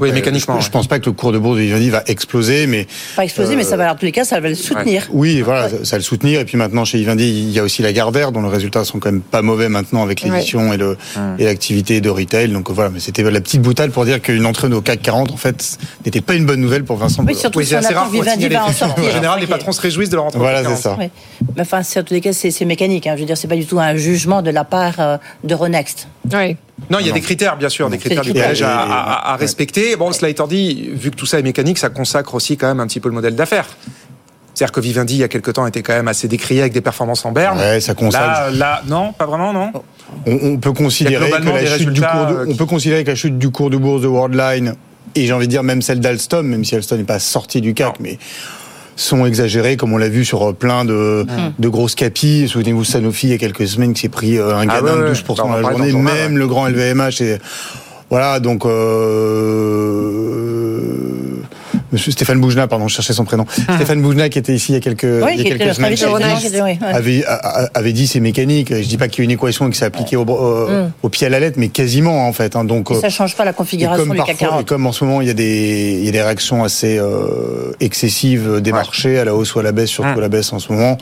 oui, mécaniquement. Je, je, pense pas que le cours de bourse de Vivendi va exploser, mais pas exploser, mais ça va, en tous les cas, ça va le soutenir. Oui, voilà, ça, va le soutenir. Et puis maintenant, chez Vivendi, il y a aussi la Gardère, dont les résultats sont quand même pas mauvais maintenant avec l'édition et le et l'activité de retail. Donc voilà, mais c'était la petite boutade pour dire qu'une entrée au CAC 40, en fait, n'était pas une bonne nouvelle pour Vincent. Oui, surtout si on attend Vivendi va en sortir. [laughs] En général, les patrons se réjouissent de leur entrée. Voilà, c'est ça. Mais enfin, en tous les cas, c'est mécanique. Hein. Je veux dire, c'est pas du tout un jugement de la part euh, de Renext. Oui. Non, il y a des critères, bien sûr, des critères du piège à, à, respecter. Bon, cela étant dit, vu que tout ça est mécanique, ça consacre aussi quand même un petit peu le modèle d'affaires. C'est-à-dire que Vivendi, il y a quelque temps, était quand même assez décrié avec des performances en berne. Ouais, ça consacre. Là, là, non, pas vraiment, non. On, peut considérer que la chute du cours de, on peut considérer que la chute du cours de bourse de Worldline et j'ai envie de dire même celle d'Alstom, même si Alstom n'est pas sortie du CAC, mais sont exagérées, comme on l'a vu sur plein de, de grosses capis. Souvenez-vous Sanofi il y a quelques semaines qui s'est pris euh, un ah gain de 12% dans la journée. Même le grand LVMH, et voilà donc. Euh, Monsieur Stéphane Boujna, pardon, je cherchais son prénom. Ah. Stéphane Boujna, qui était ici il y a quelques, il y a quelques semaines, avait, avait dit c'est mécanique. Je dis pas qu'il y a une équation qui s'est appliquée au, mm. au, pied à la lettre, mais quasiment en fait. Hein, donc ça change pas la configuration du CAC 40. comme en ce moment il y a des, il y a des réactions assez euh, excessives des marchés à la hausse ou à la baisse, surtout mm. à la baisse en ce moment.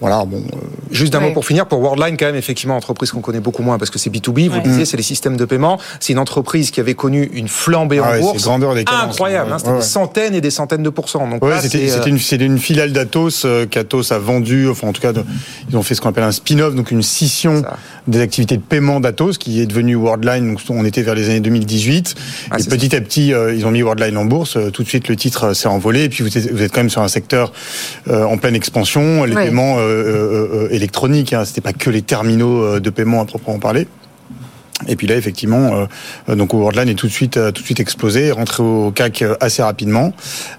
Voilà, bon, euh, Juste d'un mot pour finir, pour Worldline, quand même, effectivement, entreprise qu'on connaît beaucoup moins parce que c'est B2B, vous le disiez, c'est les systèmes de paiement. C'est une entreprise qui avait connu une flambée en ah bourse. Grandeur des incroyable, hein, c'était des centaines et des centaines de pourcents. Donc c'était euh, une, une, filiale d'Atos euh, qu'Atos a vendu, enfin en tout cas, ils ont fait ce qu'on appelle un spin-off, donc une scission des activités de paiement d'Atos qui est devenue Worldline. Donc on était vers les années 2018. Ah, et petit à petit, ils ont mis Worldline en bourse. Tout de suite, le titre s'est envolé. Et puis vous êtes, vous êtes, quand même sur un secteur en pleine expansion. Les paiements euh, électronique. Hein. C'était pas que les terminaux euh, de paiement à proprement parler. Et puis là, effectivement, euh, donc Worldline est tout de suite, tout de suite explosé, rentré au CAC assez rapidement,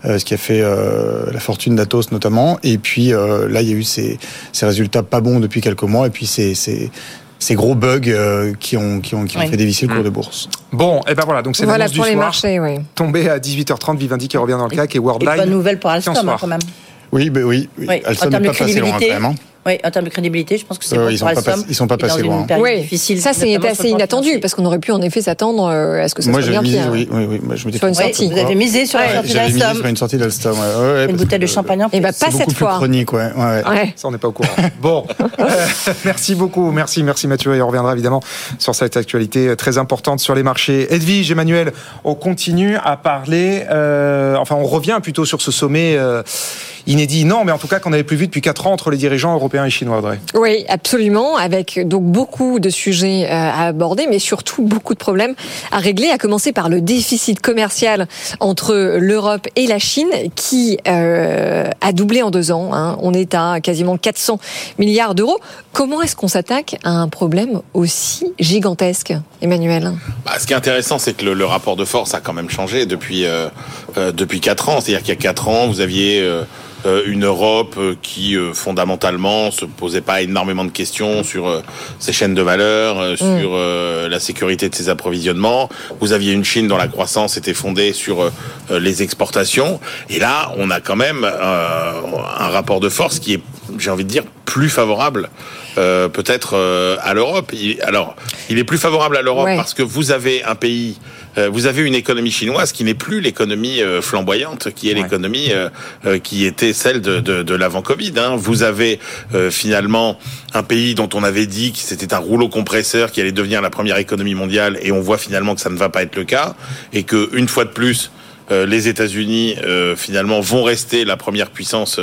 ce qui a fait la fortune d'Atos notamment. Et puis là, il y a eu ces, ces, résultats pas bons depuis quelques mois, et puis ces, ces, ces gros bugs qui ont, qui ont, qui ont fait dévisser le cours de bourse. Bon, et ben voilà, donc c'est voilà pour les marchés, oui. Tombé à 18h30, Vivendi qui revient dans le CAC et Worldline. Et bonne nouvelle pour Alstom hein, quand même. Oui, ben oui, oui. oui. Alstom n'est pas passé loin quand même. Hein. Oui, en termes de crédibilité, je pense que c'est euh, ils, sont pas ils sont pas passés loin. Oui, difficile, ça c'est assez inattendu parce qu'on aurait pu en effet s'attendre euh, à ce que ça Moi, soit bien misé, pire. Oui, oui, oui. Moi, je sur une sortie. Vous avez misé sur la sortie d'Alstom. Sur une sortie d'Alstom. Ouais, ouais, une bouteille de champagne en plus. Et bah pas cette fois. chronique, ouais. ouais. Ça on n'est pas au courant. bon, [laughs] [laughs] merci beaucoup, merci, merci Mathieu et on reviendra évidemment sur cette actualité très importante sur les marchés. Edwige, Emmanuel, on continue à parler. Euh, enfin, on revient plutôt sur ce sommet inédit. Non, mais en tout cas qu'on n'avait plus vu depuis 4 ans entre les dirigeants européens et chinois, Audrey. Oui, absolument, avec donc beaucoup de sujets euh, à aborder, mais surtout beaucoup de problèmes à régler, à commencer par le déficit commercial entre l'Europe et la Chine, qui euh, a doublé en deux ans. Hein. On est à quasiment 400 milliards d'euros. Comment est-ce qu'on s'attaque à un problème aussi gigantesque, Emmanuel? Bah, Ce qui est intéressant, c'est que le, rapport de force a quand même changé depuis euh, euh depuis quatre ans. C'est-à-dire qu'il y a quatre ans, vous aviez une Europe euh, qui euh, fondamentalement se posait pas énormément de questions sur ses chaînes de valeur, mm. sur la sécurité de ses approvisionnements. Vous aviez une Chine dont la croissance était fondée sur les exportations. Et là, on a quand même un rapport de force qui est, j'ai envie de dire, plus favorable peut-être à l'Europe. Alors, il est plus favorable à l'Europe parce que vous avez un pays euh, vous avez une économie chinoise qui n'est plus l'économie euh, flamboyante, qui est l'économie euh, qui était celle de, de, de l'avant Covid. Hein. Vous avez finalement un pays dont on avait dit que c'était un rouleau compresseur qui allait devenir la première économie mondiale, et on voit finalement que ça ne va pas être le cas, et que une fois de plus, euh, les États-Unis euh, finalement vont rester la première puissance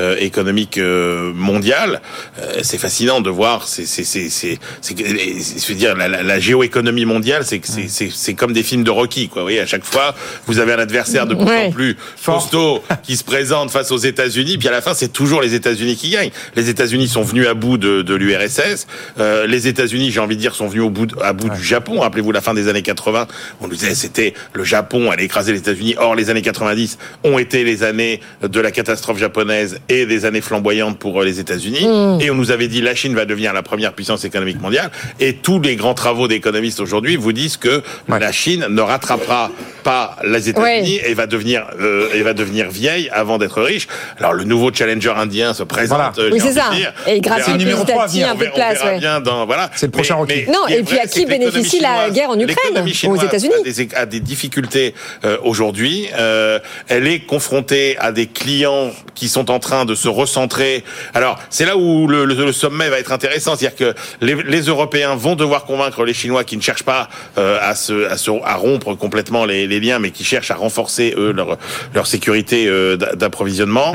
euh, économique euh, mondiale. Euh, c'est fascinant de voir. C'est c'est c'est c'est c'est je veux dire la, la, la géoéconomie mondiale, c'est que c'est c'est c'est comme des films de Rocky quoi. Vous voyez, à chaque fois vous avez un adversaire de plus Ouais. en plus costaud qui se présente face aux États-Unis, puis à la fin c'est toujours les États-Unis qui gagnent. Les États-Unis sont venus à bout de, de l'URSS. Euh, les États-Unis, j'ai envie de dire, sont venus au bout de- à bout du Japon. Rappelez-vous la fin des années 80, on nous disait c'était le Japon allait écraser les États-Unis. Or les années 90 ont été les années de la catastrophe japonaise et des années flamboyantes pour euh, les États-Unis. Mm. Et on nous avait dit la Chine va devenir la première puissance économique mondiale. Et tous les grands travaux d'économistes aujourd'hui vous disent que la Chine ne rattrapera pas les États-Unis et va devenir euh, et va devenir vieille avant d'être riche. Alors le nouveau challenger indien se présente. euh, Oui, c'est ça. dire. Et verra- petit à petit, un on peu de place, ouais. dans voilà. C'est le prochain Mais- Non, et puis à qui bénéficie la guerre en Ukraine Aux États-Unis a des, a des difficultés euh, aujourd'hui. Euh, elle est confrontée à des clients qui sont en train de se recentrer. Alors c'est là où le, le- le sommet va être intéressant, c'est-à-dire que les, les Européens vont devoir convaincre les Chinois qui ne cherchent pas euh, à, se, à, se, à rompre complètement les, les liens, mais qui cherchent à renforcer eux leur, leur sécurité euh, d'a- d'approvisionnement,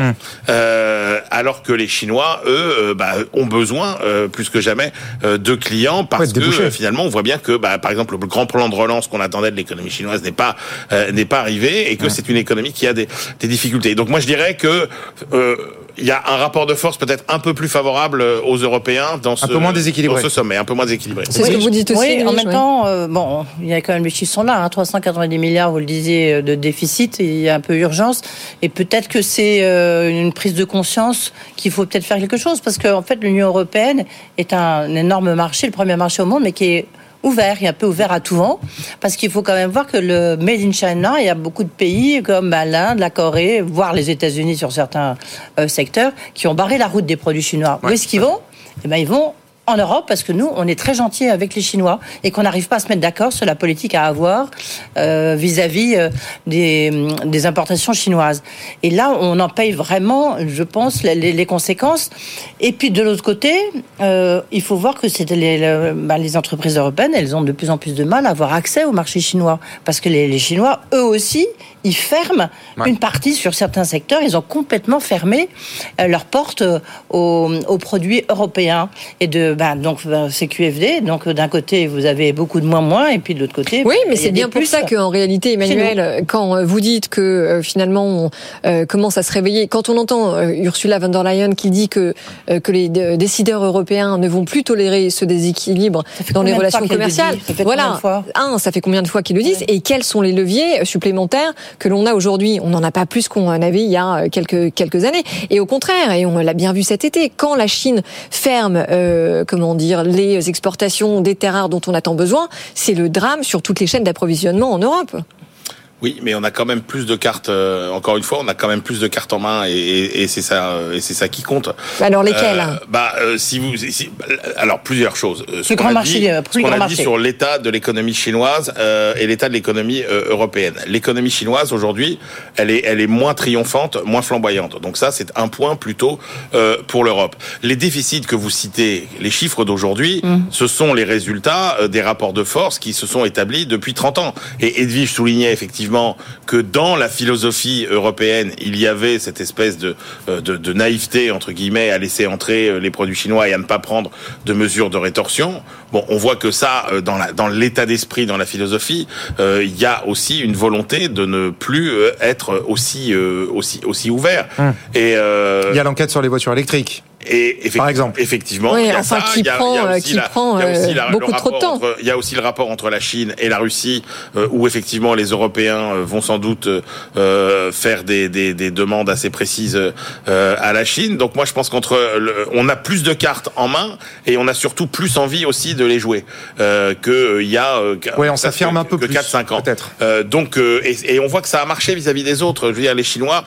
euh, alors que les Chinois eux bah, ont besoin plus que jamais de clients parce Ouais, que finalement on voit bien que bah, par exemple le grand plan de relance qu'on attendait de l'économie chinoise n'est pas n'est pas arrivé et que c'est une économie qui a des, des difficultés. Donc moi je dirais que euh, il y a un rapport de force peut-être un peu plus favorable euh, aux Européens dans ce, peu moins déséquilibré. dans ce sommet, un peu moins déséquilibré. C'est ce que vous dites aussi, Oui, en même temps, euh, bon, il y a quand même les chiffres sont là, hein, 390 milliards, vous le disiez, de déficit, et il y a un peu urgence. Et peut-être que c'est euh, une prise de conscience qu'il faut peut-être faire quelque chose, parce qu'en fait, l'Union européenne est un énorme marché, le premier marché au monde, mais qui est ouvert, il est un peu ouvert à tout vent, parce qu'il faut quand même voir que le Made in China, il y a beaucoup de pays comme bah, l'Inde, la Corée, voire les États-Unis sur certains euh, secteurs, qui ont barré la route des produits chinois. Où est-ce qu'ils vont? Eh ben, ils vont en Europe parce que nous, on est très gentils avec les Chinois et qu'on n'arrive pas à se mettre d'accord sur la politique à avoir euh, vis-à-vis euh, des, importations chinoises. Et là, on en paye vraiment, je pense, les, conséquences. Et puis de l'autre côté, euh, il faut voir que c'est les, le- bah, les entreprises européennes, elles ont de plus en plus de mal à avoir accès au marché chinois parce que les, les Chinois, eux aussi, ils ferment Ouais. une partie sur certains secteurs. Ils ont complètement fermé euh, leurs portes euh, aux, aux produits européens. Et de, ben, donc, ben, c'est QFD. Donc, d'un côté, vous avez beaucoup de moins moins, et puis de l'autre côté. Oui, ben, mais c'est bien pour plus. ça qu'en réalité, Emmanuel, quand vous dites que euh, finalement on euh, commence à se réveiller, quand on entend euh, Ursula von der Leyen qui dit que euh, que les décideurs européens ne vont plus tolérer ce déséquilibre dans les relations commerciales, dit Ça fait combien voilà. de fois Un, ça fait combien de fois qu'ils le disent et quels sont les leviers supplémentaires que l'on a aujourd'hui On n'en a pas plus qu'on en avait il y a euh, quelques quelques années. Et au contraire, et on l'a bien vu cet été, quand la Chine ferme, euh, comment dire, les exportations des terres rares dont on a tant besoin, c'est le drame sur toutes les chaînes d'approvisionnement en Europe. Oui, mais on a quand même plus de cartes. euh, encore une fois, on a quand même plus de cartes en main, et, et, et c'est ça, euh, et c'est ça qui compte. Alors, lesquelles Euh, Bah, euh, si vous, si- alors plusieurs choses. Euh, ce Plus grand a marché, dit, euh, ce plus qu'on grand a dit marché. sur l'état de l'économie chinoise euh, et l'état de l'économie euh, européenne. L'économie chinoise aujourd'hui, elle est, elle est moins triomphante, moins flamboyante. Donc ça, c'est un point plutôt euh, pour l'Europe. Les déficits que vous citez, les chiffres d'aujourd'hui, Mm. ce sont les résultats euh, des rapports de force qui se sont établis depuis 30 ans. Et Edwige soulignait effectivement que dans la philosophie européenne, il y avait cette espèce de, euh, de, de naïveté, entre guillemets, à laisser entrer euh, les produits chinois et à ne pas prendre de mesures de rétorsion. Bon, on voit que ça, euh, dans la- dans l'état d'esprit, dans la philosophie, euh, il y a aussi une volonté de ne plus être aussi, euh, aussi, aussi ouvert. Hum. Et, euh, Il y a l'enquête sur les voitures électriques. Et effecti- Par exemple. effectivement, Oui, il y a enfin, ça, qui il y a- prend, il y a euh, aussi qui la- prend, il y a aussi euh, la- le beaucoup trop de rapport temps. entre- il y a aussi le rapport entre la Chine et la Russie, euh, où effectivement les Européens euh, vont sans doute euh, faire des, des, des demandes assez précises euh, à la Chine. Donc moi, je pense qu'entre, on a plus de cartes en main et on a surtout plus envie aussi de les jouer euh, que il y a. Euh, Ouais, on s'affirme un peu que plus, 4-5 ans. peut-être. Euh, donc, euh, et, et on voit que ça a marché vis-à-vis des autres. Je veux dire, les Chinois.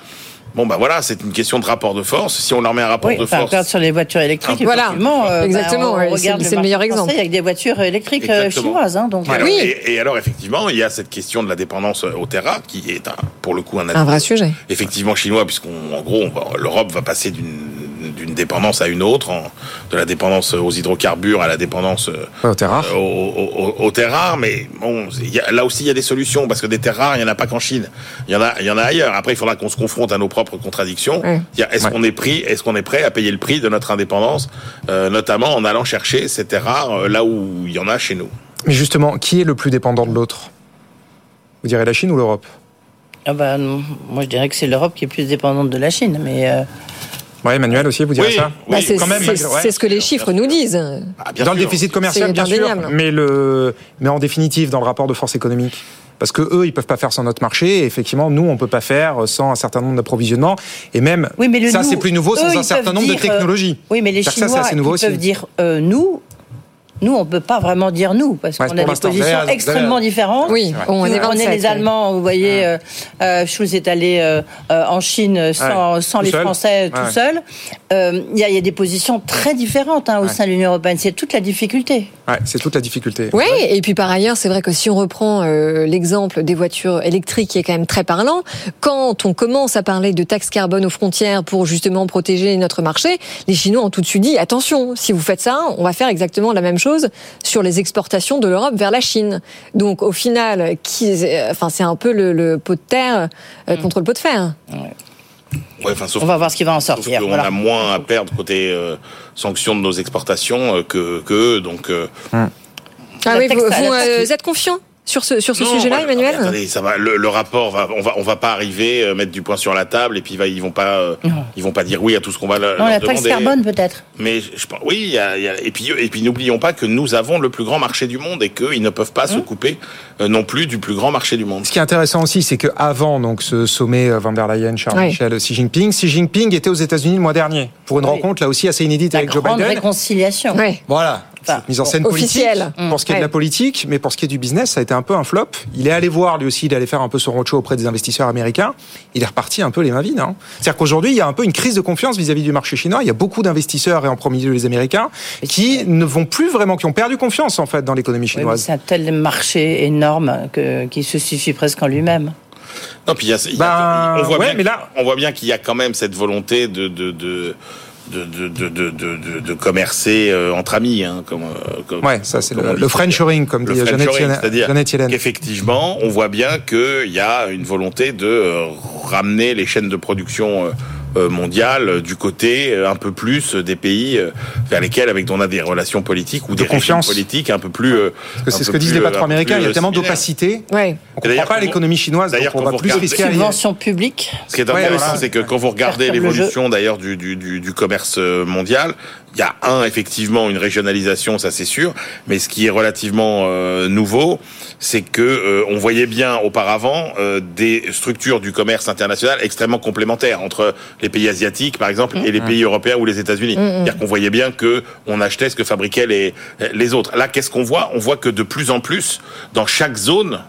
Bon bah voilà, c'est une question de rapport de force. Si on leur met un rapport Oui, de enfin, force, regarde sur les voitures électriques. Voilà. effectivement, euh, Exactement, ben, ouais, on c'est- le meilleur français exemple. avec des voitures électriques euh, Exactement. chinoises. Hein, donc, Et euh, alors, et, et alors, effectivement, il y a cette question de la dépendance au terrain, qui est un, pour le coup un, Un vrai sujet. effectivement chinois, puisqu'on, en gros, l'Europe va passer d'une d'une dépendance à une autre, en- de la dépendance aux hydrocarbures à la dépendance euh, aux terres rares. aux, aux- aux terres rares. Mais bon, il y a- là aussi il y a des solutions parce que des terres rares, il y en a pas qu'en Chine, il y en a, il y en a ailleurs. Après, il faudra qu'on se confronte à nos propres contradictions. Est-ce qu'on est pris, est-ce qu'on est prêt à payer le prix de notre indépendance, euh, notamment en allant chercher ces terres rares euh, là où il y en a chez nous? Mais justement, qui est le plus dépendant de l'autre? Vous direz la Chine ou l'Europe? Ah bah, moi, je dirais que c'est l'Europe qui est plus dépendante de la Chine. Mais euh, Ouais, Emmanuel aussi, vous direz Oui, ça Bah, c'est quand même, c'est- ouais. c'est ce que les chiffres nous disent. Dans le déficit commercial, bien sûr, mais, le, mais en définitive, dans le rapport de force économique. Parce que eux, ils peuvent pas faire sans notre marché. Et effectivement, nous, on peut pas faire sans un certain nombre d'approvisionnements. Et même, oui, mais ça, c'est plus nouveau eux, sans un certain nombre de dire, euh, technologies. oui, mais les Chinois ça, c'est assez nouveau ils aussi. peuvent dire euh, nous. Nous, on peut pas vraiment dire nous, parce Ouais, qu'on a des positions extrêmement différentes. Oui, on est Nous, 27, les oui. Allemands, vous voyez, euh, euh, Schulz est allé euh, euh, en Chine sans, Ouais, les seul. Français tout Ouais. seul. Euh, Il y, a- il y a des positions très différentes hein, au sein de l'Union européenne. C'est toute la difficulté. Ouais, c'est toute la difficulté. Oui, et puis par ailleurs, c'est vrai que si on reprend euh, l'exemple des voitures électriques qui est quand même très parlant, quand on commence à parler de taxes carbone aux frontières pour justement protéger notre marché, les Chinois ont tout de suite dit attention, si vous faites ça, on va faire exactement la même chose sur les exportations de l'Europe vers la Chine. Donc au final, qui, euh, enfin c'est un peu le, le pot de terre euh, contre le pot de fer. Ouais, enfin, sauf On va voir ce qui va en Sauf sortir. qu'on voilà. a moins à perdre côté euh, sanctions de nos exportations euh, que, que eux, donc. euh, Ah La oui, vous, euh, êtes confiant? Sur ce sur ce sujet-là, Emmanuel attendez, ça va. Le, le rapport, va, on va, on va pas arriver euh, mettre du poing sur la table et puis va, ils vont pas, euh, ils vont pas dire oui à tout ce qu'on va leur, Non, leur la taxe carbone peut-être. Mais je, pense, oui, il y a, il y a- et puis et puis n'oublions pas que nous avons le plus grand marché du monde et qu'ils ne peuvent pas se couper euh, non plus du plus grand marché du monde. Ce qui est intéressant aussi, c'est qu'avant donc ce sommet euh, Van der Leyen, Charles. Michel, Xi Jinping, Xi Jinping était aux États-Unis le mois dernier pour une Oui. rencontre là aussi assez inédite La avec Joe grande Biden. réconciliation. Ouais. Voilà. Enfin, Cette mise en scène officielle. politique, pour ce qui est de Ouais. la politique, mais pour ce qui est du business, ça a été un peu un flop. Il est allé voir, lui aussi, il allait faire un peu son roadshow auprès des investisseurs américains. Il est reparti un peu les mains vides. hein. C'est-à-dire qu'aujourd'hui, il y a un peu une crise de confiance vis-à-vis du marché chinois. Il y a beaucoup d'investisseurs, et en premier lieu les Américains, qui ne vont plus vraiment, qui ont perdu confiance, en fait, dans l'économie Oui, chinoise. c'est un tel marché énorme que, qui se suffit presque en lui-même. Non, puis il y a, il y a- Ben, on voit ouais, bien, mais là- on voit bien qu'il y a quand même cette volonté de de de de de de, de, de- de- de commercer euh, entre amis, hein, comme, euh, comme- Ouais, ça c'est le, le. Frenchoring, comme Le dit Jeannette Yellen. qu'effectivement, on voit bien qu'il y a une volonté de euh, ramener les chaînes de production euh, mondiales euh, du côté euh, un peu plus des pays vers lesquels avec dont on a des relations politiques ou des confiance. politiques un peu plus. c'est ce que disent les patrons américains. Il y a tellement d'opacité. Ouais. On comprend d'ailleurs, pas l'économie chinoise, d'ailleurs, on quand va vous plus regardez- fiscaliser. Subvention publique. Ce qui est Ouais, intéressant, voilà. c'est que quand vous regardez l'évolution d'ailleurs du, du, du, du commerce mondial, il y a un effectivement une régionalisation, ça c'est sûr, mais ce qui est relativement euh, nouveau, c'est que euh, on voyait bien auparavant euh, des structures du commerce international extrêmement complémentaires entre les pays asiatiques par exemple et les pays européens ou les États-Unis. C'est-à-dire qu'on voyait bien que on achetait ce que fabriquaient les les autres. Là, qu'est-ce qu'on voit? On voit que de plus en plus dans chaque zone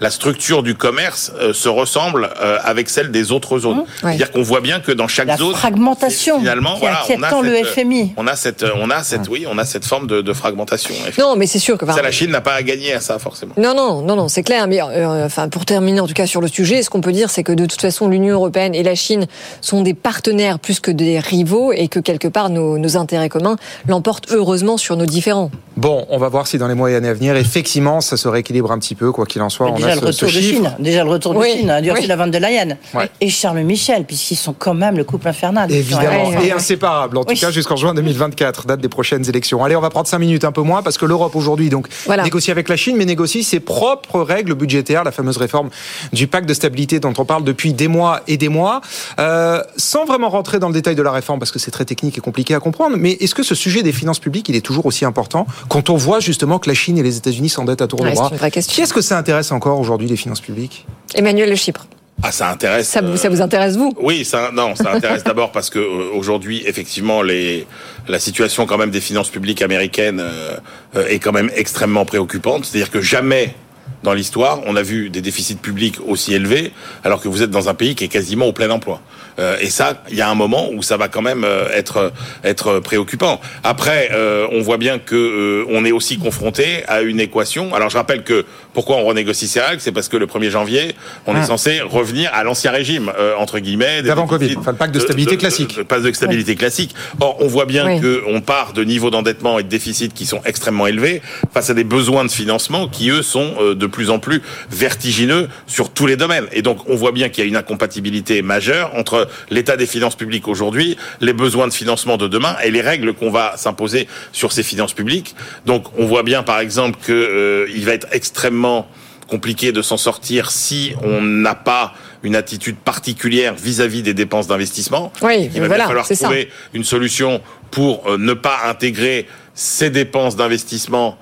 la structure du commerce euh, se ressemble euh, avec celle des autres zones. C'est-à-dire qu'on voit bien que dans chaque La zone, fragmentation finalement, qui voilà, inquiète on a tant le cette, FMI. On a cette, on a cette, oui, on a cette forme de, de fragmentation. Non, mais c'est sûr que. Ça, la Chine n'a pas à gagner à ça forcément. Non, non, non, non, c'est clair. Mais euh, enfin, pour terminer en tout cas sur le sujet, ce qu'on peut dire, c'est que de toute façon, l'Union européenne et la Chine sont des partenaires plus que des rivaux, et que quelque part nos, nos intérêts communs l'emportent heureusement sur nos différends. Bon, on va voir si dans les mois et années à venir, effectivement, ça se rééquilibre un petit peu, quoi qu'il en soit. on Déjà le ce retour de. Chine. Déjà le retour de Chine. Hein, oui. la der Leyen. Ouais. Et Charles Michel, puisqu'ils sont quand même le couple infernal. Évidemment, et inséparable, en tout cas jusqu'en juin 2024, date des prochaines élections. Allez, on va prendre 5 minutes, un peu moins, parce que l'Europe aujourd'hui donc Voilà. négocie avec la Chine, mais négocie ses propres règles budgétaires, la fameuse réforme du pacte de stabilité dont on parle depuis des mois et des mois, Euh, sans vraiment rentrer dans le détail de la réforme, parce que c'est très technique et compliqué à comprendre. Mais est-ce que ce sujet des finances publiques, il est toujours aussi important quand on voit justement que la Chine et les États-Unis s'endettent à tour de bras une vraie question. Qui est-ce que ça intéresse encore aujourd'hui les finances publiques Emmanuel Le Chypre, Ah, ça intéresse. ça, vous- euh, ça vous intéresse vous? Oui, ça, non, ça intéresse [laughs] d'abord parce que euh, aujourd'hui, effectivement, les, la situation quand même des finances publiques américaines euh, euh, est quand même extrêmement préoccupante. C'est-à-dire que jamais dans l'histoire, on a vu des déficits publics aussi élevés, alors que vous êtes dans un pays qui est quasiment au plein emploi. Euh, et ça, il y a un moment où ça va quand même euh, être être préoccupant. Après, euh, on voit bien que on est aussi confronté à une équation. Alors je rappelle que pourquoi on renégocie ces règles, c'est parce que le 1er janvier, on est Ah. censé revenir à l'ancien régime entre guillemets. D'avant déficits Covid, enfin, le pacte de stabilité classique. Le pacte de stabilité classique. Or, on voit bien Oui. que on part de niveaux d'endettement et de déficit qui sont extrêmement élevés face à des besoins de financement qui eux sont euh, de plus en plus vertigineux sur tous les domaines. Et donc, on voit bien qu'il y a une incompatibilité majeure entre l'état des finances publiques aujourd'hui, les besoins de financement de demain et les règles qu'on va s'imposer sur ces finances publiques. Donc, on voit bien, par exemple, que euh, va être extrêmement compliqué de s'en sortir si on n'a pas une attitude particulière vis-à-vis des dépenses d'investissement. Oui, il va voilà, falloir ça. trouver une solution pour euh, ne pas intégrer ces dépenses d'investissement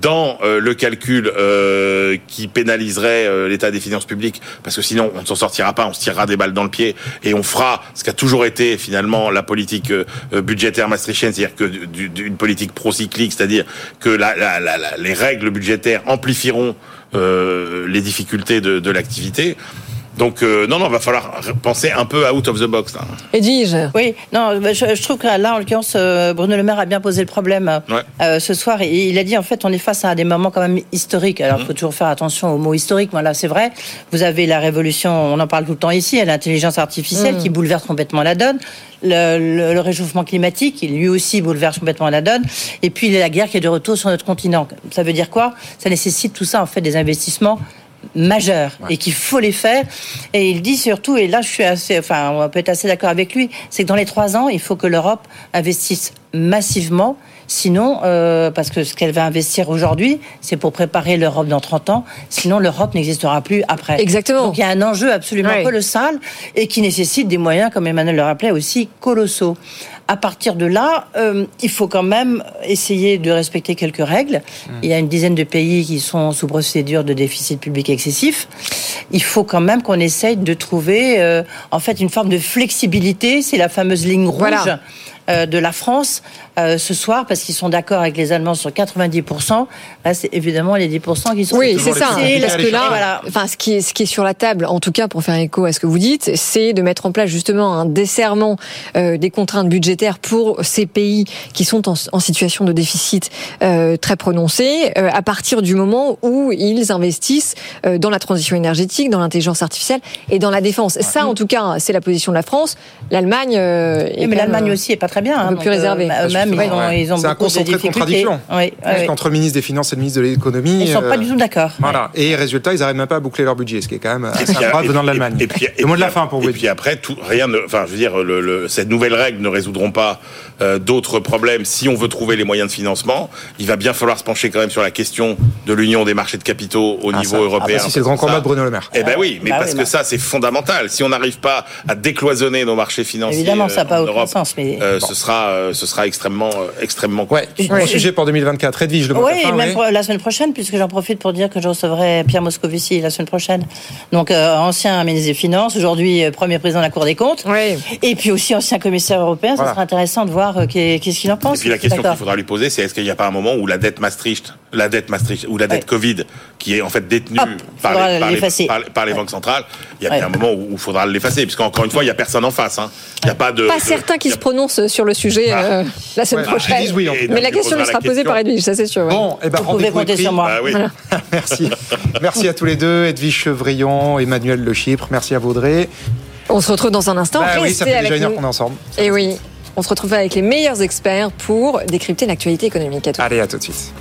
dans euh, le calcul euh, qui pénaliserait euh, l'état des finances publiques, parce que sinon on ne s'en sortira pas, on se tirera des balles dans le pied et on fera ce qu'a toujours été finalement la politique budgétaire maastrichtienne, c'est-à-dire que du- du- une politique procyclique, c'est-à-dire que les règles budgétaires amplifieront les difficultés de l'activité. Donc euh, non, non, va falloir penser un peu out of the box. Là. Edwige Oui, non, bah, je, je trouve que là, en l'occurrence, euh, Bruno Le Maire a bien posé le problème euh, Ouais. euh, ce soir. Et il a dit, en fait, on est face à des moments quand même historiques. Alors, il faut toujours faire attention aux mots historiques. Voilà, c'est vrai. Vous avez la révolution, on en parle tout le temps ici, à l'intelligence artificielle Mm. qui bouleverse complètement la donne. Le, le- le réchauffement climatique, qui lui aussi bouleverse complètement la donne. Et puis, la guerre qui est de retour sur notre continent. Ça veut dire quoi? Ça nécessite tout ça, en fait, des investissements majeurs et qu'il faut les faire. Et il dit surtout, et là je suis assez, enfin on peut être assez d'accord avec lui, c'est que dans les trois ans, il faut que l'Europe investisse massivement. Sinon, euh, parce que ce qu'elle va investir aujourd'hui, c'est pour préparer l'Europe dans 30 ans. Sinon, l'Europe n'existera plus après. Exactement. Donc il y a un enjeu absolument Ouais. colossal et qui nécessite des moyens, comme Emmanuel le rappelait, aussi colossaux. À partir de là, euh, il faut quand même essayer de respecter quelques règles. Il y a une dizaine de pays qui sont sous procédure de déficit public excessif. Il faut quand même qu'on essaye de trouver, euh, en fait, une forme de flexibilité. C'est la fameuse ligne rouge. Voilà. euh, de la France euh, ce soir parce qu'ils sont d'accord avec les Allemands sur 90%. Là, c'est évidemment les 10% qui sont Oui, c'est ça. Parce que là, Voilà. enfin, ce qui est ce qui est sur la table, en tout cas pour faire écho à ce que vous dites, c'est de mettre en place justement un desserrement euh, des contraintes budgétaires pour ces pays qui sont en, en situation de déficit euh, très prononcé, euh, à partir du moment où ils investissent euh, dans la transition énergétique, dans l'intelligence artificielle et dans la défense. Ça, en tout cas, c'est la position de la France. L'Allemagne, euh, mais l'Allemagne aussi est pas très bien. un hein, peu donc, plus réservée. euh, Ils ont, Ouais. ils ont C'est un beaucoup de concentré de difficultés. contradiction. Oui. Entre le ministre des Finances et le ministre de l'économie. Ils sont pas euh, du tout d'accord. Voilà. Et résultat, ils n'arrivent même pas à boucler leur budget, ce qui est quand même assez et- venant de l'Allemagne. Et puis, Le mot de la fin pour vous. Et puis après, tout, rien ne, enfin, je veux dire, le, le- cette nouvelle règle ne résoudront pas euh, d'autres problèmes. Si on veut trouver les moyens de financement, il va bien falloir se pencher quand même sur la question de l'union des marchés de capitaux au Ah, niveau ça. européen. Ah, bah, si, c'est le grand Ça- combat de Bruno Le Maire. Eh ben oui, mais Bah parce oui, que bah. ça, c'est fondamental. Si on n'arrive pas à décloisonner nos marchés financiers, Évidemment, ça n'a euh, pas aucun Europe, sens. Mais... euh, ce sera, euh, ce sera extrêmement, euh, extrêmement. Ouais. Bon sujet pour 2024. Edwige, le Oui, même oui. la semaine prochaine, puisque j'en profite pour dire que je recevrai Pierre Moscovici la semaine prochaine. Donc, euh, ancien ministre des Finances, aujourd'hui euh, premier président de la Cour des comptes. Et puis aussi ancien commissaire européen. Voilà. Ça sera intéressant de voir euh, qu'est- qu'est-ce qu'il en pense. Et puis la question qu'il faudra lui poser, c'est est-ce qu'il n'y a pas un moment où la dette Maastricht, la dette Maastricht ou la dette Covid, qui est en fait détenue par, les, par, les, l'effacer. par les- par les banques centrales, il y a Ouais. bien un moment où il faudra l'effacer, puisqu'encore une fois, il n'y a personne en face. hein. Il n'y a pas de. Pas de- certains qui se prononcent sur le sujet euh, la semaine Ouais, prochaine. ils disent oui. Mais la question poseras sera la posée par. Edwige, ça c'est sûr. ouais. Bon, eh ben, Vous pouvez compter sur moi. Bah oui. Voilà. [laughs] Merci. Merci à tous les deux, Edwige Chevrillon, Emmanuel Le Chypre. Merci à Vaudrey. On se retrouve dans un instant. Bah oui, ça fait déjà une heure nous. qu'on est ensemble. Et oui, on se retrouve avec les meilleurs experts pour décrypter l'actualité économique. À tout. Allez, à tout de suite.